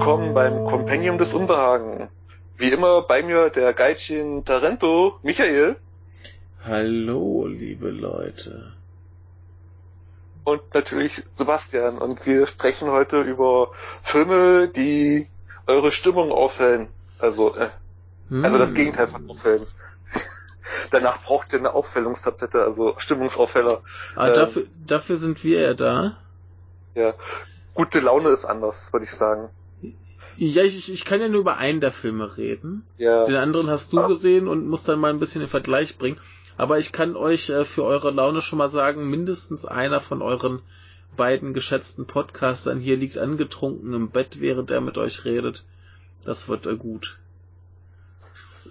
willkommen beim Kompendium des Unbehagen. Wie immer bei mir der Geitchen Tarento, Michael. Hallo, liebe Leute. Und natürlich Sebastian. Und wir sprechen heute über Filme, die eure Stimmung aufhellen. Also, äh, hm. also das hm. Gegenteil von aufhellen. Danach braucht ihr eine Aufhellungstablette, also Stimmungsaufheller. Ah, ähm, dafür, dafür sind wir ja da. Ja. Gute Laune ist anders, würde ich sagen. Ja, ich, ich kann ja nur über einen der Filme reden. Ja. Den anderen hast du gesehen und musst dann mal ein bisschen den Vergleich bringen. Aber ich kann euch äh, für eure Laune schon mal sagen, mindestens einer von euren beiden geschätzten Podcastern hier liegt angetrunken im Bett, während er mit euch redet. Das wird äh, gut.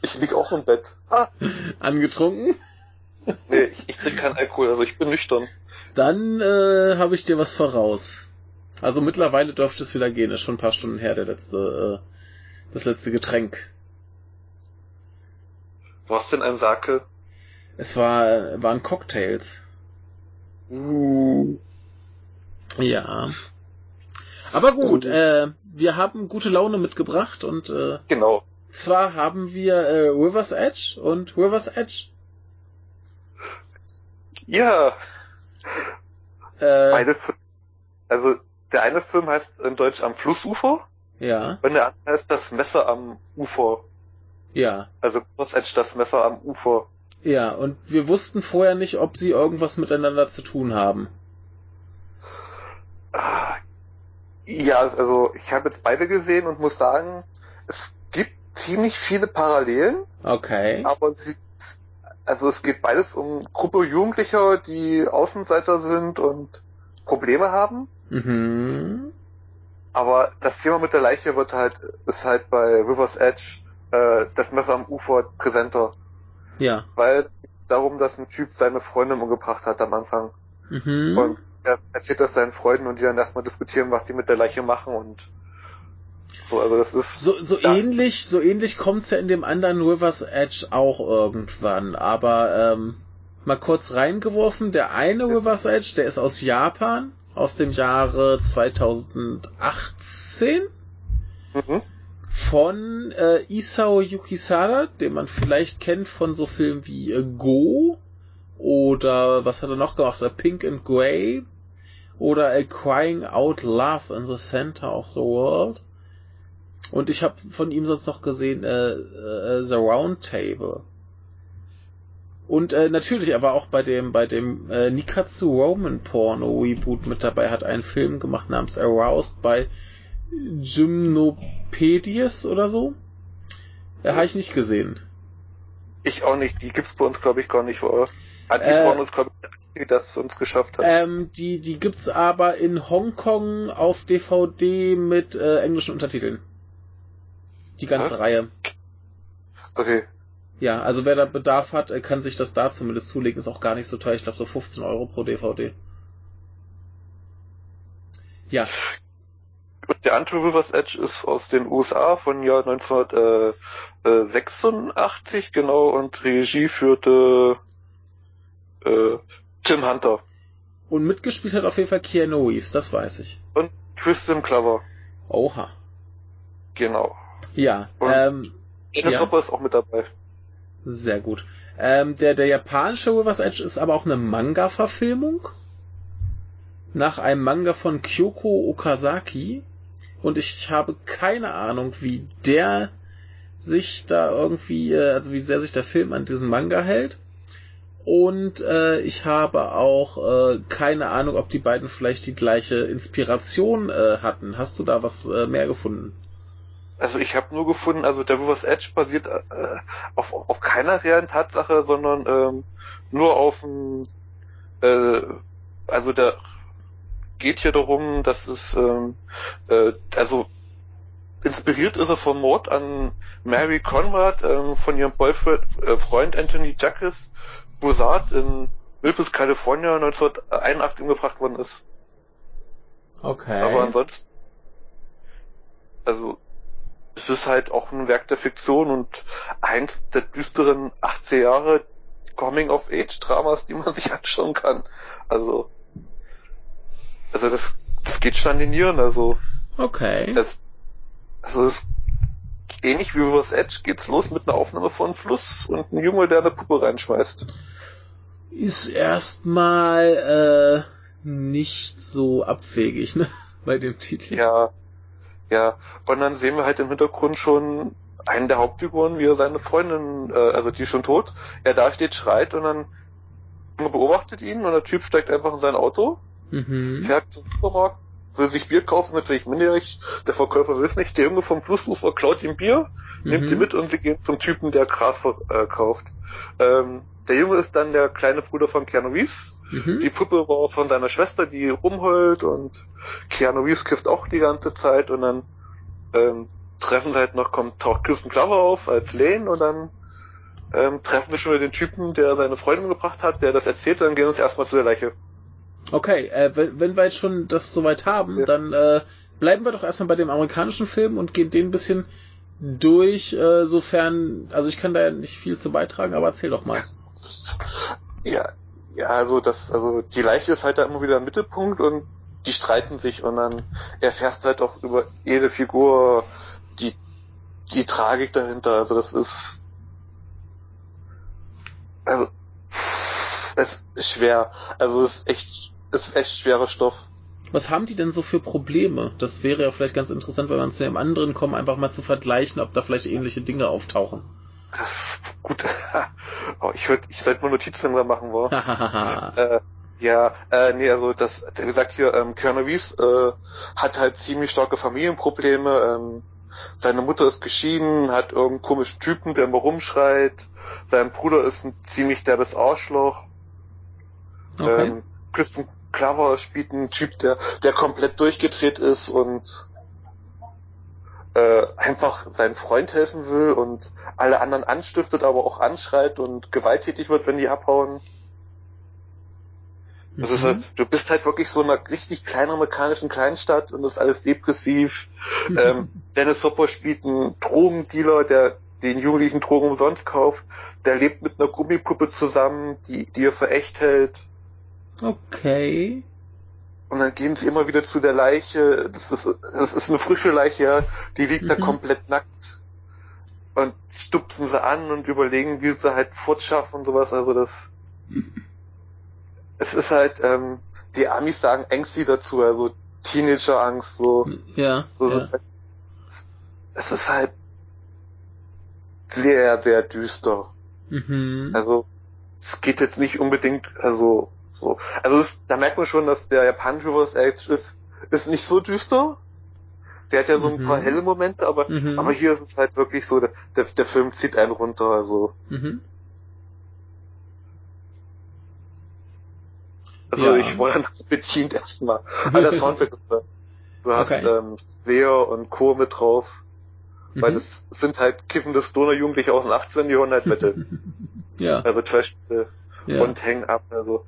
Ich lieg auch im Bett. Ah. Angetrunken? Nee, ich, ich trinke keinen Alkohol, also ich bin nüchtern. Dann äh, habe ich dir was voraus. Also mittlerweile dürfte es wieder gehen. Ist schon ein paar Stunden her, der letzte, äh, das letzte Getränk. Was denn ein Sake? Es war, waren Cocktails. Uh. Ja. Aber gut, uh. äh, wir haben gute Laune mitgebracht und äh, genau. Zwar haben wir äh, River's Edge und River's Edge. Ja. Äh, Beide, also der eine Film heißt in Deutsch am Flussufer. Ja. Und der andere heißt das Messer am Ufer. Ja. Also Cross Edge, das Messer am Ufer. Ja, und wir wussten vorher nicht, ob sie irgendwas miteinander zu tun haben. Ah, ja, also ich habe jetzt beide gesehen und muss sagen, es gibt ziemlich viele Parallelen. Okay. Aber sie, also es geht beides um Gruppe Jugendlicher, die Außenseiter sind und Probleme haben. Mhm. Aber das Thema mit der Leiche wird halt, ist halt bei River's Edge, äh, das Messer am Ufer präsenter. Ja. Weil darum, dass ein Typ seine Freundin umgebracht hat am Anfang. Mhm. Und er erzählt das seinen Freunden und die dann erstmal diskutieren, was sie mit der Leiche machen und so, also das ist. So, so ähnlich, so ähnlich kommt's ja in dem anderen River's Edge auch irgendwann, aber ähm, mal kurz reingeworfen, der eine River's Edge, der ist aus Japan aus dem Jahre 2018 mhm. von äh, Isao Yukisada, den man vielleicht kennt von so Filmen wie äh, Go oder was hat er noch gemacht? Äh, Pink and Grey oder äh, Crying Out Love in the Center of the World. Und ich habe von ihm sonst noch gesehen äh, äh, The Round Table. Und äh, natürlich, er war auch bei dem bei dem äh, Nikatsu Roman Porno Reboot mit dabei, hat einen Film gemacht namens Aroused bei Gymnopedies oder so. Äh, Habe ich nicht gesehen. Ich auch nicht. Die gibt's bei uns, glaube ich, gar nicht. Anti-Porno äh, ist, glaube ich, die das uns geschafft hat. Ähm, die, die gibt's aber in Hongkong auf DVD mit äh, englischen Untertiteln. Die ganze Hä? Reihe. Okay. Ja, also wer da Bedarf hat, kann sich das da zumindest zulegen. Ist auch gar nicht so teuer. Ich glaube so 15 Euro pro DVD. Ja. Und der andere River's Edge ist aus den USA von Jahr 1986, genau, und Regie führte äh, Tim Hunter. Und mitgespielt hat auf jeden Fall Keanu Reeves, das weiß ich. Und Kristen Clover. Oha. Genau. Ja, und ähm, Dennis ja. Hopper ist auch mit dabei. Sehr gut. Ähm, der, der japanische River's Edge ist aber auch eine Manga-Verfilmung. Nach einem Manga von Kyoko Okazaki. Und ich habe keine Ahnung, wie der sich da irgendwie, äh, also wie sehr sich der Film an diesen Manga hält. Und äh, ich habe auch äh, keine Ahnung, ob die beiden vielleicht die gleiche Inspiration äh, hatten. Hast du da was äh, mehr gefunden? Also ich habe nur gefunden, also der River's Edge basiert äh, auf, auf keiner realen Tatsache, sondern ähm, nur auf dem, äh, also der geht hier darum, dass es, ähm, äh, also inspiriert ist er vom Mord an Mary Conrad ähm, von ihrem Boyfriend, äh, Freund Anthony Jacques Boussard in Milpus, California 1981 umgebracht worden ist. Okay. Aber ansonsten, also es ist halt auch ein Werk der Fiktion und eins der düsteren 80 Jahre Coming-of-Age-Dramas, die man sich anschauen kann. Also, also das, das geht schon an den Nieren, also. Okay. Das, Also es ähnlich wie Reverse Edge geht's los mit einer Aufnahme von Fluss und ein Junge, der eine Puppe reinschmeißt. Ist erstmal äh, nicht so abwegig, ne? Bei dem Titel. Ja. Ja. Und dann sehen wir halt im Hintergrund schon einen der Hauptfiguren, wie er seine Freundin, äh, also die ist schon tot, er da steht, schreit und dann beobachtet ihn und der Typ steigt einfach in sein Auto, mhm. fährt zum Supermarkt, will sich Bier kaufen, natürlich minderjährig, der Verkäufer will es nicht, der Junge vom Flussufer klaut ihm Bier, mhm. nimmt ihn mit und sie gehen zum Typen, der Gras verkauft. Ähm, der Junge ist dann der kleine Bruder von Keanu Reeves. Mhm. Die Puppe war von seiner Schwester, die rumheult und Keanu Reeves kifft auch die ganze Zeit und dann ähm, treffen sie halt noch, kommt, taucht Kirsten Glover auf als Lane und dann ähm, treffen wir schon wieder den Typen, der seine Freundin gebracht hat, der das erzählt, dann gehen wir uns erstmal zu der Leiche. Okay, äh, wenn, wenn wir jetzt schon das soweit haben, ja. dann äh, bleiben wir doch erstmal bei dem amerikanischen Film und gehen den ein bisschen durch, äh, sofern, also ich kann da ja nicht viel zu beitragen, aber erzähl doch mal. Ja, ja, also das, also die Leiche ist halt da immer wieder im Mittelpunkt und die streiten sich und dann erfährst du halt auch über jede Figur die, die Tragik dahinter. Also das ist, also, es ist schwer. Also es ist echt, es ist echt schwerer Stoff. Was haben die denn so für Probleme? Das wäre ja vielleicht ganz interessant, wenn man zu dem anderen kommen, einfach mal zu vergleichen, ob da vielleicht ähnliche Dinge auftauchen. Gut, oh, ich würde, ich sollte mal Notizen machen, wo. äh, ja, äh, nee, also das, wie gesagt hier, ähm, Keanu Reeves äh, hat halt ziemlich starke Familienprobleme. Ähm, seine Mutter ist geschieden, hat irgendeinen komischen Typen, der immer rumschreit. Sein Bruder ist ein ziemlich derbes Arschloch. Okay. Ähm, Kristen Clover spielt einen Typ, der, der komplett durchgedreht ist und äh, einfach seinen Freund helfen will und alle anderen anstiftet, aber auch anschreit und gewalttätig wird, wenn die abhauen. Das ist halt, mhm. du bist halt wirklich so in einer richtig kleinen amerikanischen Kleinstadt und das ist alles depressiv. ähm, Dennis Hopper spielt einen Drogendealer, der den jugendlichen Drogen umsonst kauft. Der lebt mit einer Gummipuppe zusammen, die, die er für echt hält. Okay. Und dann gehen sie immer wieder zu der Leiche. Das ist, das ist eine frische Leiche, ja. Die liegt mhm. da komplett nackt. Und stupsen sie an und überlegen, wie sie halt fortschaffen und sowas. Also das. es ist halt, ähm, die Amis sagen Ängste dazu, also Teenager-Angst, so. Ja. So, ja. Es, ist halt, es ist halt sehr, sehr düster. Mhm. Also, es geht jetzt nicht unbedingt, also, so. Also, es, da merkt man schon, dass der japanische Reverse Edge ist, ist nicht so düster. Der hat ja so ein mhm. paar helle Momente, aber, mhm. aber hier ist es halt wirklich so, der, der, der Film zieht einen runter, also. Mhm. Also ja. ich wurde dann bedient erstmal. Aber der Soundtrack ist da. Du hast okay. ähm, Slayer und Co. mit drauf. Mhm. Weil das sind halt kiffende Stoner-Jugendliche aus den 18, die hören halt Metal. ja. Also Trash äh, ja. und Hang Up, also.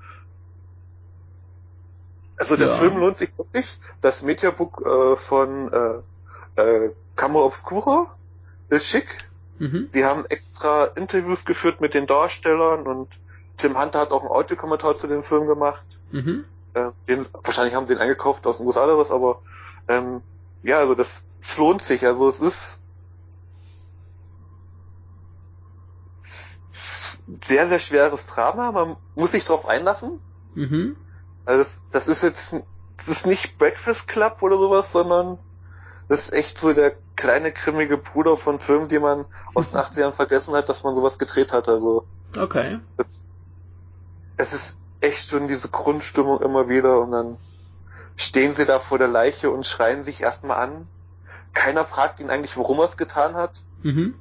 Also der ja. Film lohnt sich wirklich. Das Mediabook äh, von äh, äh, Camera Obscura ist schick. Mhm. Die haben extra Interviews geführt mit den Darstellern und Tim Hunter hat auch einen Audiokommentar zu dem Film gemacht. Mhm. Äh, den, wahrscheinlich haben sie ihn eingekauft aus den USA oder was, aber ähm, ja, also das es lohnt sich. Also es ist sehr, sehr schweres Drama. Man muss sich darauf einlassen. Mhm. Also das, das ist jetzt das ist nicht Breakfast Club oder sowas, sondern das ist echt so der kleine grimmige Bruder von Filmen, die man aus den 80ern vergessen hat, dass man sowas gedreht hat. Also okay. Das, es ist echt schon diese Grundstimmung immer wieder und dann stehen sie da vor der Leiche und schreien sich erstmal an. Keiner fragt ihn eigentlich, warum er es getan hat. Mhm.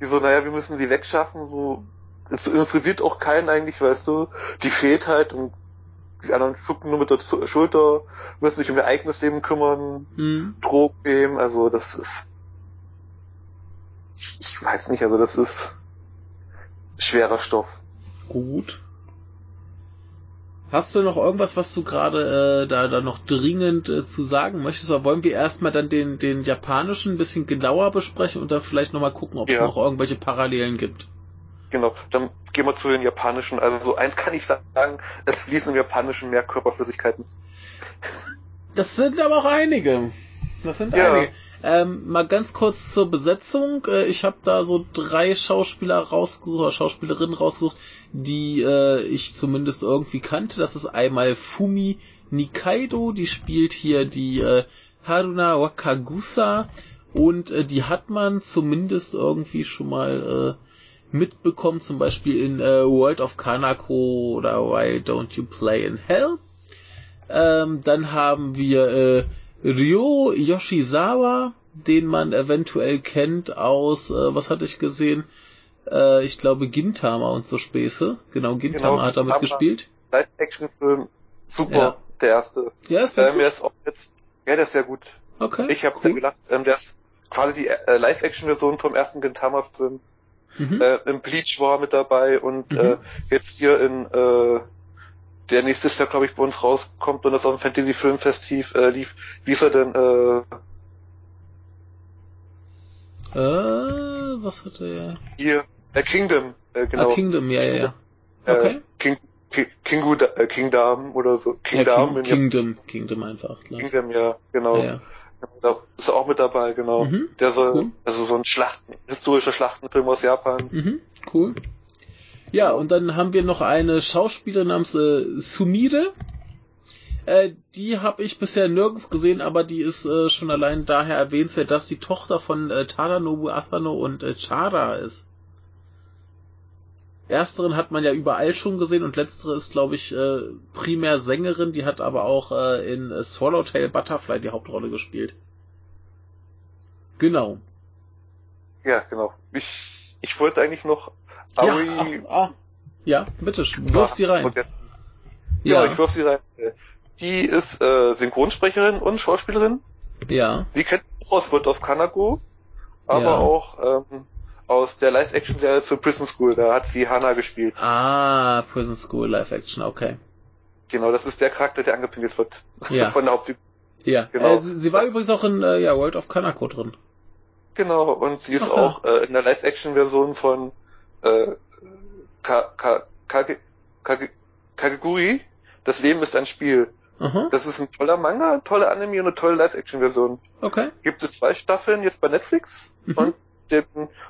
Die so, naja, wir müssen sie wegschaffen, so, es interessiert auch keinen eigentlich, weißt du, die fehlt halt und die anderen schucken nur mit der Schulter, müssen sich um ihr eigenes Leben kümmern, mhm. Drogen nehmen, also das ist, ich weiß nicht, also das ist schwerer Stoff. Gut. Hast du noch irgendwas, was du gerade äh, da, da noch dringend äh, zu sagen möchtest? Oder wollen wir erstmal dann den, den japanischen ein bisschen genauer besprechen und dann vielleicht nochmal gucken, ob es noch irgendwelche Parallelen gibt? Genau, dann gehen wir zu den japanischen. Also eins kann ich sagen, es fließen im japanischen mehr Körperflüssigkeiten. Das sind aber auch einige. Das sind ja. einige. Ähm, mal ganz kurz zur Besetzung. Äh, ich habe da so drei Schauspieler rausgesucht, oder Schauspielerinnen rausgesucht, die äh, ich zumindest irgendwie kannte. Das ist einmal Fumi Nikaido, die spielt hier die äh, Haruna Wakagusa und äh, die hat man zumindest irgendwie schon mal äh, mitbekommen, zum Beispiel in äh, World of Kanako oder Why Don't You Play in Hell. Ähm, dann haben wir äh, Ryo Yoshizawa, den man eventuell kennt aus, äh, was hatte ich gesehen? Äh, ich glaube Gintama und so Späße. Genau, Gintama genau, hat damit gespielt. Live-Action-Film, super, ja. der erste. Ja, ist der, ähm, der ist auch jetzt, ja, der ist sehr gut. Okay. Ich habe cool. gedacht, ähm, der ist quasi die äh, Live-Action-Version vom ersten Gintama-Film. Mhm. Äh, Im Bleach war mit dabei und mhm. äh, jetzt hier in äh, der nächstes Jahr, glaube ich, bei uns rauskommt und das auf dem Fantasy Filmfestiv äh, lief. Wie ist er denn? Äh, äh was hat er? Hier, äh, Kingdom, äh, genau. Ah, Kingdom, ja, ja, ja. Äh, okay. Äh, King, King, King, äh, Kingdom oder so. Kingdom. Ja, King, Kingdom, Kingdom einfach. Klar. Kingdom, ja, genau. Ja, ja. Da ist auch mit dabei, genau. Mhm, der soll, cool. also so ein Schlachten, historischer Schlachtenfilm aus Japan. Mhm, cool. Ja, und dann haben wir noch eine Schauspielerin namens äh, Sumire. Äh, die habe ich bisher nirgends gesehen, aber die ist äh, schon allein daher erwähnenswert, dass die Tochter von äh, Tadanobu Asano und äh, Chara ist. Ersteren hat man ja überall schon gesehen und letztere ist, glaube ich, äh, primär Sängerin, die hat aber auch äh, in Swallowtail Butterfly die Hauptrolle gespielt. Genau. Ja, genau. Ich, ich wollte eigentlich noch Aoi. Ja, ah, ah, ja bitte, wirf sie rein. Ja, ja, ich wirf sie rein. Die ist äh, Synchronsprecherin und Schauspielerin. Ja. Sie kennt aus World of Kanako, aber ja. auch ähm, aus der Live-Action-Serie zu Prison School. Da hat sie Hannah gespielt. Ah, Prison School Live-Action, okay. Genau, das ist der Charakter, der angepinkelt wird. Ja. Von der Hauptfigur. Ja, genau. Äh, sie, sie, war übrigens auch in äh, ja, World of Kanako drin. Genau, und sie ist Ach, auch ja. äh, in der Live-Action-Version von äh, Ka Ka Kage Kage Kageguri. Das Leben ist ein Spiel. Aha. Das ist ein toller Manga, tolle Anime und eine tolle Live-Action-Version. Okay. Gibt es zwei Staffeln jetzt bei Netflix mhm. und den,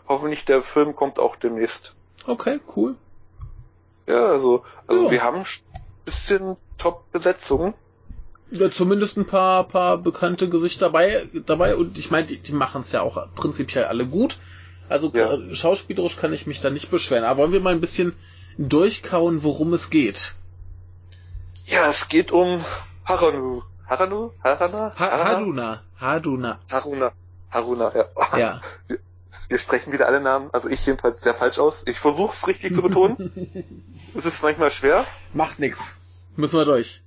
hoffentlich der Film kommt auch demnächst. Okay, cool. Ja, also, also ja. wir haben ein bisschen Top-Besetzung. Ja, zumindest ein paar, paar bekannte Gesichter dabei, dabei und ich meine, die, die machen es ja auch prinzipiell alle gut. Also ja. schauspielerisch kann ich mich da nicht beschweren. Aber wollen wir mal ein bisschen durchkauen, worum es geht? Ja, es geht um Haranu. Haranu? Harana? Ha Haruna. Haruna. Haruna. Haruna, ja. Ja. Wir sprechen wieder alle Namen, also ich jedenfalls sehr falsch aus. Ich versuche es richtig zu betonen. es ist manchmal schwer. Macht nix. Müssen wir durch.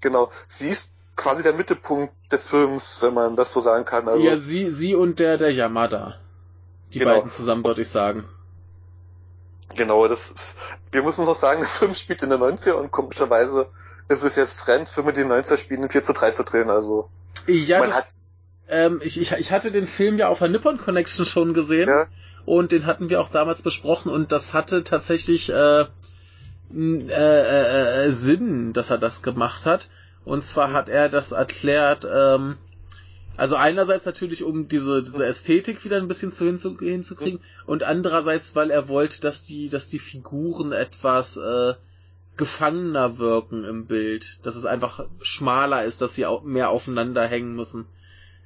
Genau. Sie ist quasi der Mittelpunkt des Films, wenn man das so sagen kann. Also, ja, sie, sie und der, der Yamada. Die genau. beiden zusammen, würde ich sagen. Genau, das ist, wir müssen uns auch sagen, der Film spielt in der 90er und komischerweise ist es jetzt Trend, Filme, die in den 90er spielen, in 4 zu 3 zu drehen, also. Ja, man das, hat, ähm, ich, ich, ich hatte den Film ja auf der Nippon Connection schon gesehen. Ja. Und den hatten wir auch damals besprochen und das hatte tatsächlich äh, äh, äh, äh, Sinn, dass er das gemacht hat. Und zwar hat er das erklärt, ähm, also einerseits natürlich, um diese, diese Ästhetik wieder ein bisschen zu hinzu, hinzukriegen und andererseits, weil er wollte, dass die, dass die Figuren etwas äh, gefangener wirken im Bild, dass es einfach schmaler ist, dass sie auch mehr aufeinander hängen müssen.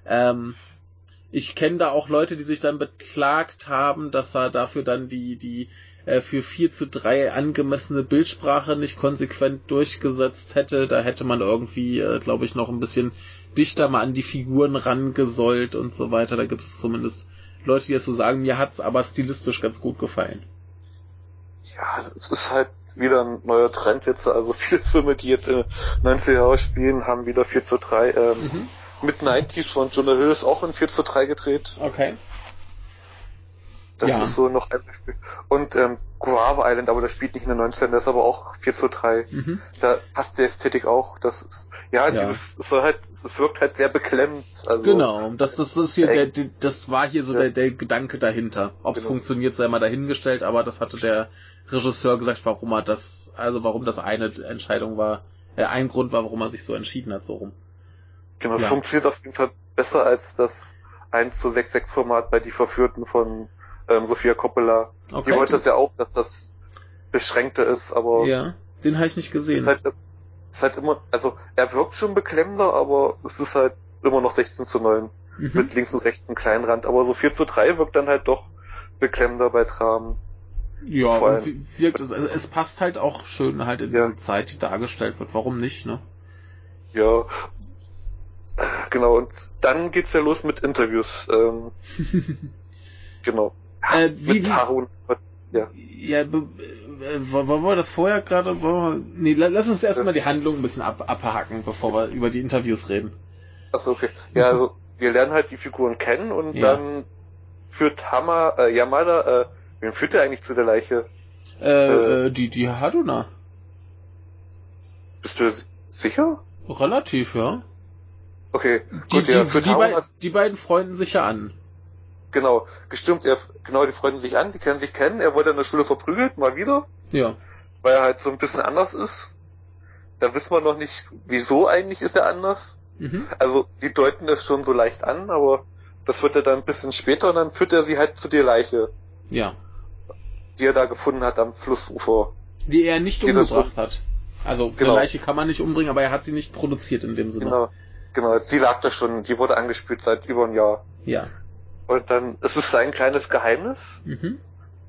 Ähm, ich kenne da auch Leute, die sich dann beklagt haben, dass er dafür dann die, die äh, für 4 zu 3 angemessene Bildsprache nicht konsequent durchgesetzt hätte. Da hätte man irgendwie, äh, glaube ich, noch ein bisschen dichter mal an die Figuren rangesollt und so weiter. Da gibt es zumindest Leute, die das so sagen. Mir hat's aber stilistisch ganz gut gefallen. Ja, es ist halt wieder ein neuer Trend jetzt. Also viele Filme, die jetzt in 90er Jahren spielen, haben wieder 4 zu 3. Ähm, mhm. Mit 90s von Jonah Hill ist auch in 4 zu 3 gedreht. Okay. Das ja. ist so noch ein Beispiel. Und ähm, Guava Island, aber das spielt nicht in der 19, das ist aber auch 4 zu 3. Mhm. Da passt die Ästhetik auch. Das ist, ja, ja. Dieses, es, halt, es wirkt halt sehr beklemmt. Also, genau, das, das ist hier der, das war hier so ja. der, der Gedanke dahinter. Ob es genau. funktioniert, sei mal dahingestellt, aber das hatte der Regisseur gesagt, warum er das, also warum das eine Entscheidung war, äh, ein Grund war, warum er sich so entschieden hat, so rum. Genau, es ja. funktioniert auf jeden Fall besser als das 1 zu 6 6 Format bei Die Verführten von ähm, Sophia Coppola. Okay. Die wollte das ja auch, dass das beschränkter ist, aber Ja, den habe ich nicht gesehen. ist halt, ist halt immer, also er wirkt schon beklemmender, aber es ist halt immer noch 16 zu 9 mhm. mit links und rechts einen kleinen Rand, aber so 4 zu 3 wirkt dann halt doch beklemmender bei Dramen. Ja, und wirkt es, also es passt halt auch schön halt in Ja. diese Zeit, die dargestellt wird. Warum nicht, ne? Ja. Genau, und dann geht's ja los mit Interviews. Ähm, genau. Äh, wie- mit wie- Harun. Ja. Ja, äh, wollen wir das vorher gerade? wir- Nee, la- lass uns erstmal die Handlung ein bisschen ab, abhaken, bevor wir über die Interviews reden. Achso, okay. Ja, also wir lernen halt die Figuren kennen und Ja. dann führt Hama, äh, Yamada, äh, wen führt er eigentlich zu der Leiche? Äh, Äh. äh, die, die Haduna. Bist du sicher? Relativ, ja. Okay, Die, gut, ja, die, führt die, Harun, bei, die beiden freunden sich ja an. genau, gestimmt, er, genau, die freunden sich an, die kennen sich kennen, er wurde in der Schule verprügelt, mal wieder, Ja. weil er halt so ein bisschen anders ist. Da wissen wir noch nicht, wieso eigentlich ist er anders. Mhm. Also, sie deuten es schon so leicht an, aber das wird er dann ein bisschen später und dann führt er sie halt zu der Leiche, Ja. die er da gefunden hat am Flussufer. Die er nicht Die das umgebracht hat. Also, Genau. eine Leiche kann man nicht umbringen, aber er hat sie nicht produziert in dem Sinne. Genau, genau, sie lag da schon, die wurde angespült seit über einem Jahr. Ja. Und dann ist es sein kleines Geheimnis, Mhm.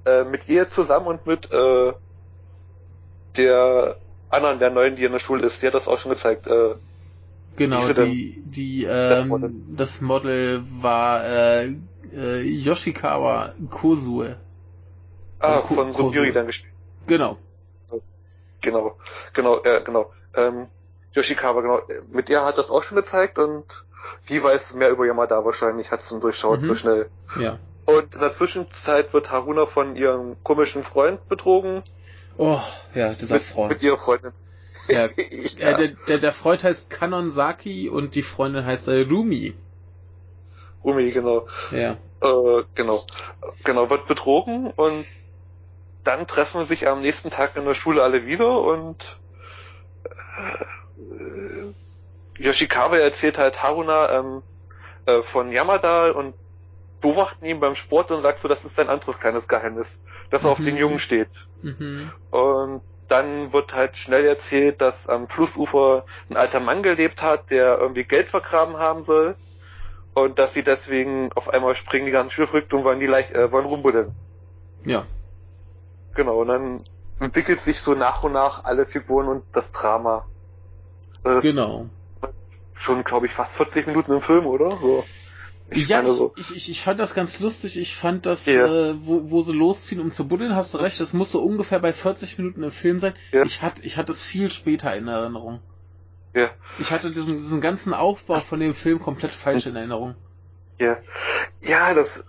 äh, mit ihr zusammen und mit äh, der anderen, der neuen, die in der Schule ist, die hat das auch schon gezeigt. Äh, Genau, die, die, Das ähm, Model. das Model war äh, äh, Yoshikawa Kozue. ah, Also Ko- von Koso. Sugiri dann gespielt. Genau. Genau, genau, äh, genau. Ähm, Yoshikawa, genau. Mit ihr hat das auch schon gezeigt und sie weiß mehr über Yamada wahrscheinlich, hat es dann durchschaut Mhm. so schnell. Ja. Und in der Zwischenzeit wird Haruna von ihrem komischen Freund betrogen. Oh, ja, dieser Mit, Freund. mit ihrer Freundin. Ja, Ich- äh, der, der, der Freund heißt Kanonsaki und die Freundin heißt äh, Rumi. Umi, genau. Ja. Äh, genau. Genau, wird betrogen und dann treffen sich am nächsten Tag in der Schule alle wieder und äh, Yoshikawa erzählt halt Haruna ähm, äh, von Yamada und beobachten ihn beim Sport und sagt so, das ist sein anderes kleines Geheimnis, dass er auf Mhm. den Jungen steht. Mhm. Und dann wird halt schnell erzählt, dass am Flussufer ein alter Mann gelebt hat, der irgendwie Geld vergraben haben soll. Und dass sie deswegen auf einmal springen die ganzen verrückt und wollen die leicht, äh, wollen rumbuddeln. Ja. Genau, und dann entwickelt sich so nach und nach alle Figuren und das Drama. Also das Genau. Schon, glaube ich, fast 40 Minuten im Film, oder? So. Ich ja, meine so. ich, ich, ich, ich fand das ganz lustig. Ich fand das, Ja. äh, wo, wo sie losziehen, um zu buddeln, hast du recht, das muss so ungefähr bei 40 Minuten im Film sein. Ja. Ich hatte ich hatte es viel später in Erinnerung. Ja. Ich hatte diesen, diesen ganzen Aufbau von dem Film komplett falsch in Erinnerung. Ja. Ja, das,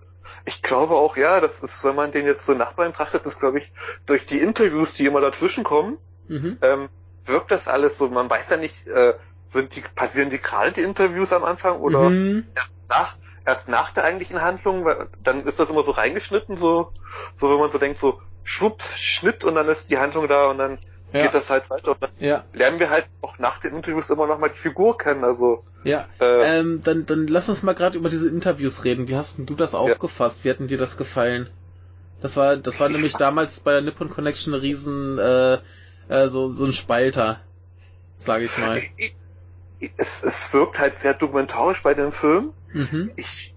ich glaube auch, ja, das ist, wenn man den jetzt so Nachbarn betrachtet, ist, glaube ich, durch die Interviews, die immer dazwischen kommen, Mhm. ähm, wirkt das alles so, man weiß ja nicht, äh, sind die, passieren die gerade die Interviews am Anfang oder Mhm. erst nach, erst nach der eigentlichen Handlung, weil dann ist das immer so reingeschnitten, so, so wenn man so denkt, so schwupps, Schnitt und dann ist die Handlung da und dann Ja. geht das halt weiter und dann Ja, lernen wir halt auch nach den Interviews immer noch mal die Figur kennen, also, ja. äh, Ähm, dann, dann lass uns mal gerade über diese Interviews reden. Wie hast denn du das aufgefasst? Wie hat denn dir das gefallen? Das war, das war nämlich damals bei der Nippon Connection ein riesen, äh, äh, so, so ein Spalter, sage ich mal. Es, es wirkt halt sehr dokumentarisch bei dem Film. Mhm. Ich,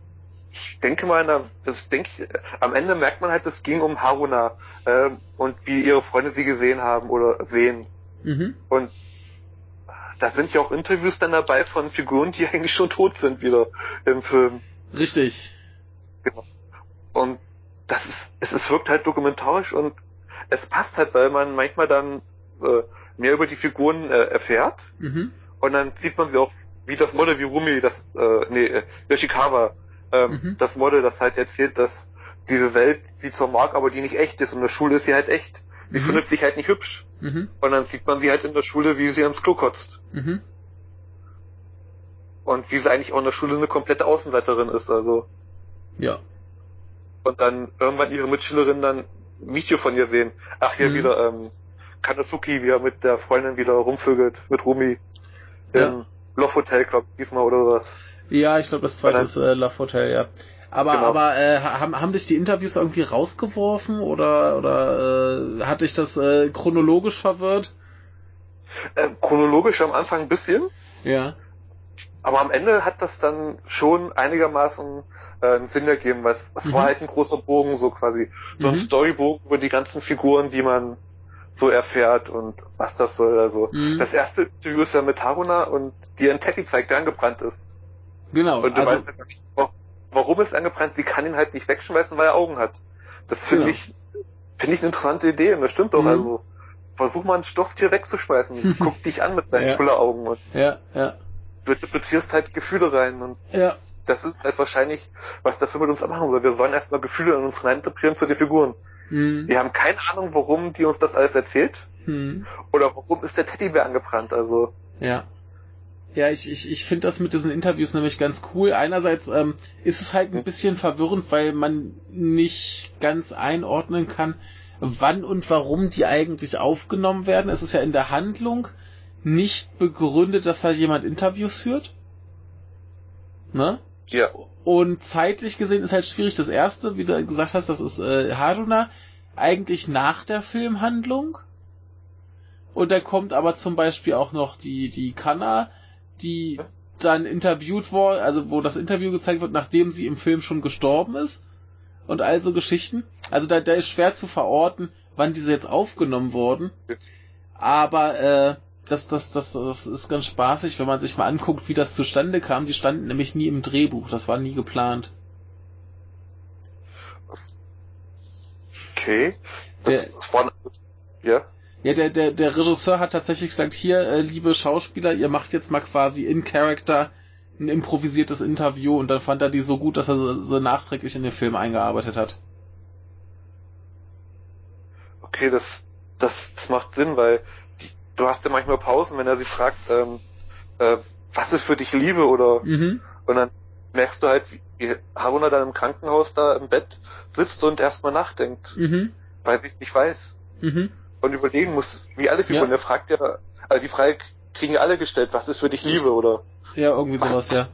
ich denke mal, das denke ich, am Ende merkt man halt, es ging um Haruna ähm, und wie ihre Freunde sie gesehen haben oder sehen. Mhm. Und da sind ja auch Interviews dann dabei von Figuren, die eigentlich schon tot sind wieder im Film. Richtig. Und das ist, es, es wirkt halt dokumentarisch und es passt halt, weil man manchmal dann äh, mehr über die Figuren äh, erfährt Mhm. Und dann sieht man sie auch, wie das Model, wie Rumi, das, äh, nee, äh, Yoshikawa, ähm, Mhm. das Model, das halt erzählt, dass diese Welt sie zwar mag, aber die nicht echt ist und in der Schule ist sie halt echt. Sie Mhm. findet sich halt nicht hübsch. Mhm. Und dann sieht man sie halt in der Schule, wie sie ans Klo kotzt. Mhm. Und wie sie eigentlich auch in der Schule eine komplette Außenseiterin ist, also. Ja. Und dann irgendwann ihre Mitschülerinnen dann Video von ihr sehen. Ach, hier Mhm. wieder, ähm, Kanosuki, wie er mit der Freundin wieder rumvögelt, mit Rumi. Ja. Love Hotel, glaub ich, diesmal oder was. Ja, ich glaube, das zweite ist äh, Love Hotel, ja. Aber, genau. aber äh, haben, haben dich die Interviews irgendwie rausgeworfen oder, oder äh, hat dich das äh, chronologisch verwirrt? Äh, chronologisch am Anfang ein bisschen. Ja. Aber am Ende hat das dann schon einigermaßen äh, einen Sinn ergeben, weil es, es mhm. war halt ein großer Bogen, so quasi. So ein mhm. Storybogen über die ganzen Figuren, die man so erfährt und was das soll. Also mhm. das erste Interview ist ja mit Haruna und die ein Teddy zeigt, der angebrannt ist. Genau. Und du also, weißt ja nicht, warum ist er angebrannt? Sie kann ihn halt nicht wegschmeißen, weil er Augen hat. Das finde genau. ich, finde ich eine interessante Idee und das stimmt doch. Mhm. Also versuch mal ein Stofftier wegzuschmeißen. Es guckt dich an mit deinen ja. Kulleraugen und ja, ja. du interpretierst halt Gefühle rein und ja. das ist halt wahrscheinlich, was der Film mit uns machen soll. Wir sollen erstmal Gefühle in uns reininterpretieren zu den Figuren. Mhm. Wir haben keine Ahnung, warum die uns das alles erzählt. Mhm. Oder warum ist der Teddybär angebrannt, also. Ja. Ja, ich, ich, ich finde das mit diesen Interviews nämlich ganz cool. Einerseits ähm, ist es halt ein bisschen verwirrend, weil man nicht ganz einordnen kann, wann und warum die eigentlich aufgenommen werden. Es ist ja in der Handlung nicht begründet, dass da jemand Interviews führt. Ne? Ja. Und zeitlich gesehen ist halt schwierig. Das erste, wie du gesagt hast, das ist äh, Haruna, eigentlich nach der Filmhandlung. Und da kommt aber zum Beispiel auch noch die, die Kanna, die dann interviewt wurde, also wo das Interview gezeigt wird, nachdem sie im Film schon gestorben ist. Und also Geschichten. Also da, da ist schwer zu verorten, wann diese jetzt aufgenommen wurden. Aber äh, das, das, das, das ist ganz spaßig, wenn man sich mal anguckt, wie das zustande kam. Die standen nämlich nie im Drehbuch, das war nie geplant. Okay. Das, das war, ja. Ja, der, der, der Regisseur hat tatsächlich gesagt, hier, äh, liebe Schauspieler, ihr macht jetzt mal quasi in Character ein improvisiertes Interview und dann fand er die so gut, dass er sie, sie nachträglich in den Film eingearbeitet hat. Okay, das, das, das macht Sinn, weil du hast ja manchmal Pausen, wenn er sie fragt, ähm, äh, was ist für dich Liebe oder mhm. und dann merkst du halt, wie Haruna dann im Krankenhaus da im Bett sitzt und erstmal nachdenkt, mhm. weil sie es nicht weiß. Mhm und überlegen muss, wie alle Figuren. Ja. Er fragt ja, also die Frage kriegen ja alle gestellt, was ist für dich Liebe oder? Ja, irgendwie was, sowas, ja.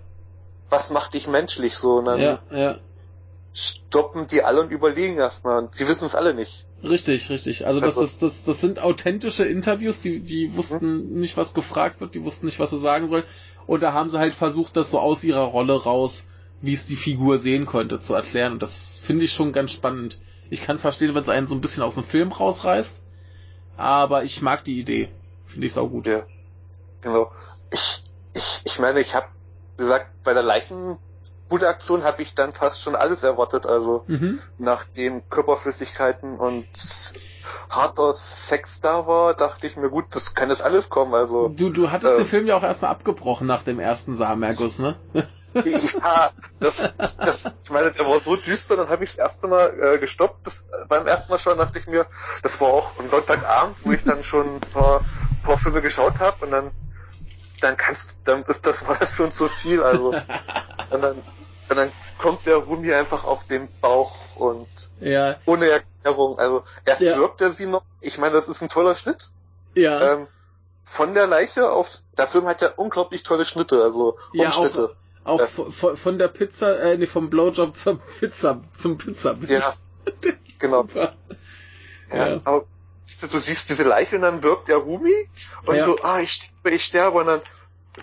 Was macht dich menschlich so? Und dann ja, ja. stoppen die alle und überlegen erstmal. Und sie wissen es alle nicht. Richtig, richtig. Also das, das, das, das sind authentische Interviews, die, die wussten mhm. nicht, was gefragt wird, die wussten nicht, was sie sagen sollen. Und da haben sie halt versucht, das so aus ihrer Rolle raus, wie es die Figur sehen konnte, zu erklären. Und das finde ich schon ganz spannend. Ich kann verstehen, wenn es einen so ein bisschen aus dem Film rausreißt aber ich mag die Idee. Finde ich sau gut. Ja. Genau. Ich, ich, ich meine, ich habe gesagt, bei der Leichenbude-Aktion habe ich dann fast schon alles erwartet. Also mhm. nachdem Körperflüssigkeiten und harter Sex da war, dachte ich mir, gut, das kann jetzt alles kommen. Also Du, du hattest äh, den Film ja auch erstmal abgebrochen nach dem ersten Samenerguss, ne? ja, das, das, ich meine, der war so düster, dann habe ich das erste Mal äh, gestoppt. Das, beim ersten Mal schon dachte ich mir, das war auch am Sonntagabend, wo ich dann schon ein paar, paar Filme geschaut habe und dann, dann kannst, dann ist das war das schon zu viel. Also und dann, und dann kommt der Rumi einfach auf den Bauch und ja. ohne Erklärung. Also erst ja. wirkt er sie noch. Ich meine, das ist ein toller Schnitt. Ja. Ähm, von der Leiche auf, der Film hat ja unglaublich tolle Schnitte, also Umschnitte. Ja, auch, auch ja. von, von der Pizza, äh, nee, vom Blowjob zur Pizza, zum Pizzabiss. Ja, genau. Super. Ja, ja. Aber du siehst diese Leiche und dann wirkt der Rumi und ja. so, ah, ich sterbe, ich sterbe und dann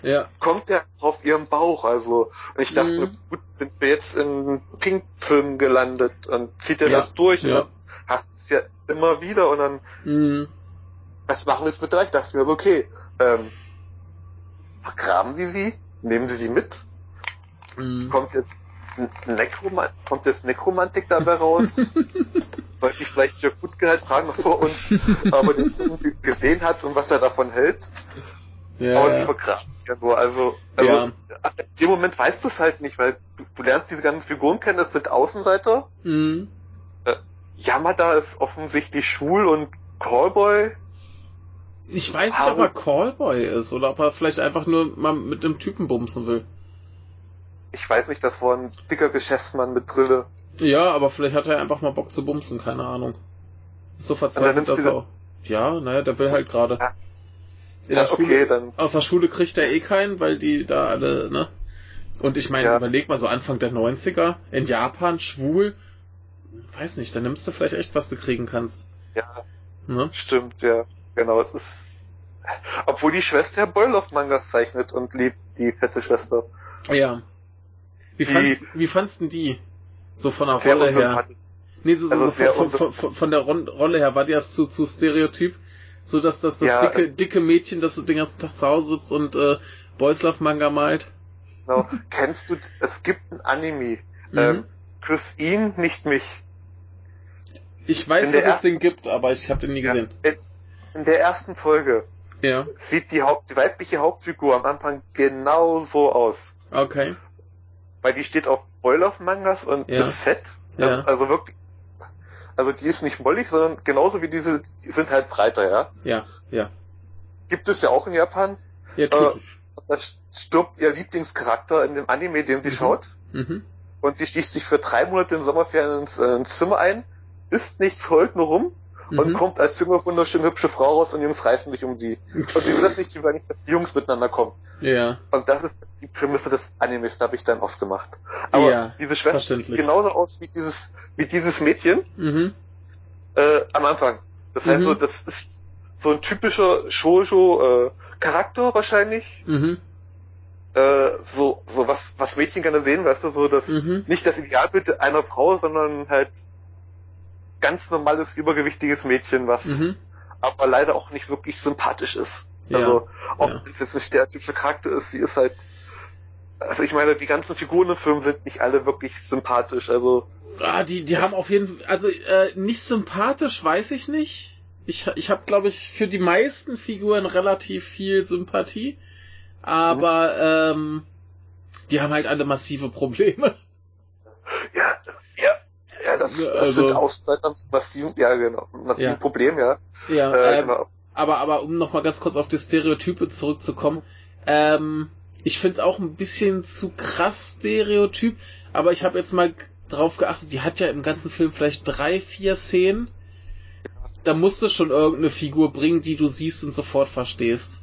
ja. kommt der auf ihrem Bauch, also, und ich dachte, mhm. gut, sind wir jetzt in Pink-Film gelandet und zieht er ja. das durch ja. und hast du es ja immer wieder und dann, mhm. was machen wir jetzt mit der Leiche? dachte ich mir, okay, ähm, vergraben sie sie? Nehmen sie sie mit? Mhm. Kommt jetzt Nekromant kommt jetzt Nekromantik dabei raus? Sollte ich vielleicht Jörg Gutgehalt fragen vor uns, ob er den gesehen hat und was er davon hält. Ja, aber sie verkrachten ja nur. Also, also ja. in dem Moment weißt du es halt nicht, weil du, du, lernst diese ganzen Figuren kennen, das sind Außenseiter. Mhm. Äh, Yamada ist offensichtlich schwul und Callboy. Ich weiß nicht, ob er Callboy ist oder ob er vielleicht einfach nur mal mit dem Typen bumsen will ich weiß nicht, das war ein dicker Geschäftsmann mit Brille. Ja, aber vielleicht hat er einfach mal Bock zu bumsen, keine Ahnung. Ist so verzweifelt, dass er. Ja, naja, der will halt gerade. Ja. In ja, Schule, okay, dann. Aus der Schule kriegt er eh keinen, weil die da alle, ne? Und ich meine, ja. überleg mal so Anfang der 90er in Japan, schwul, weiß nicht, da nimmst du vielleicht echt, was du kriegen kannst. Ja. Ne? Stimmt, ja. Genau, es ist. Obwohl die Schwester Boiloff-Mangas zeichnet und liebt die fette Schwester. Ja. Wie, die, fandst, wie fandst du die? So von der Rolle her. Nee, so, also so von, von, von, von, der Rolle her war die das zu, zu Stereotyp? So dass das, das ja, dicke, dicke Mädchen, das den ganzen Tag zu Hause sitzt und äh, Boys Love Manga malt. Genau. Kennst du, es gibt ein Anime. Mhm. Ähm, Küss ihn, nicht mich. Ich weiß, dass es den gibt, aber ich habe den nie gesehen. Ja, in, in, der ersten Folge ja. sieht die, Haupt, die weibliche Hauptfigur am Anfang genau so aus. Okay. Weil die steht auf Boiler-Mangas und ja. ist fett. Ja. Also wirklich. Also die ist nicht mollig, sondern genauso wie diese, die sind halt breiter, ja? Ja, ja. Gibt es ja auch in Japan. Ja, tut äh, Da stirbt ihr Lieblingscharakter in dem Anime, den sie mhm. schaut. Mhm. Und sie schließt sich für drei Monate im Sommerferien ins, äh, ins Zimmer ein, isst nichts, heult nur rum mhm. und kommt als junge, wunderschön hübsche Frau raus und Jungs reißen sich um sie. Und sie will das nicht, sie will nicht, dass die Jungs miteinander kommen. Ja. Und das ist die Prämisse des Animes, da habe ich dann ausgemacht. Aber ja, diese Schwester sieht genauso aus wie dieses, wie dieses Mädchen mhm. äh, am Anfang. Das heißt, mhm. so, das ist so ein typischer Shoujo äh, Charakter wahrscheinlich. Mhm. Äh, so, so was, was Mädchen gerne sehen, weißt du, so das mhm. nicht das Idealbild einer Frau, sondern halt ganz normales, übergewichtiges Mädchen, was mhm. aber leider auch nicht wirklich sympathisch ist. Ja. Also, ob ja. es jetzt nicht der typische Charakter ist, sie ist halt, also ich meine, die ganzen Figuren im Film sind nicht alle wirklich sympathisch, also. Ah, die, die haben auf jeden Fall, also äh, nicht sympathisch, weiß ich nicht. Ich, ich habe, glaube ich, für die meisten Figuren relativ viel Sympathie, aber mhm. ähm, die haben halt alle massive Probleme. Ja, ja, das, das also, sind Außenseiter mit massiven, ja genau, massiven ja. Problem, ja. Ja, äh, ähm, genau. aber, aber um nochmal ganz kurz auf die Stereotype zurückzukommen, ähm, ich find's auch ein bisschen zu krass Stereotyp, aber ich habe jetzt mal drauf geachtet, die hat ja im ganzen Film vielleicht drei, vier Szenen. Da musst du schon irgendeine Figur bringen, die du siehst und sofort verstehst.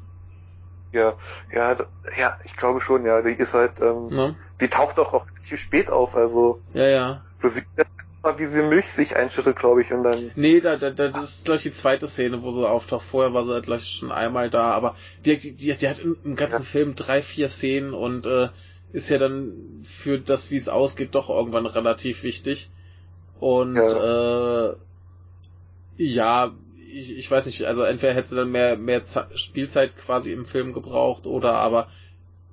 Ja, ja, ja, ich glaube schon, ja. Die ist halt, ähm, ja. sie taucht auch relativ spät auf, also. Ja, ja. Du siehst mal, wie sie Milch sich einschüttet, glaube ich, und dann. Nee, da, da, da, das ist, glaube ich, die zweite Szene, wo sie auftaucht. Vorher war sie halt, glaube ich, schon einmal da, aber die, die, die, die hat im, im ganzen ja. Film drei, vier Szenen und äh, ist ja dann für das, wie es ausgeht, doch irgendwann relativ wichtig. Und ja, äh, ja ich, ich weiß nicht, also entweder hätte sie dann mehr, mehr Spielzeit quasi im Film gebraucht oder aber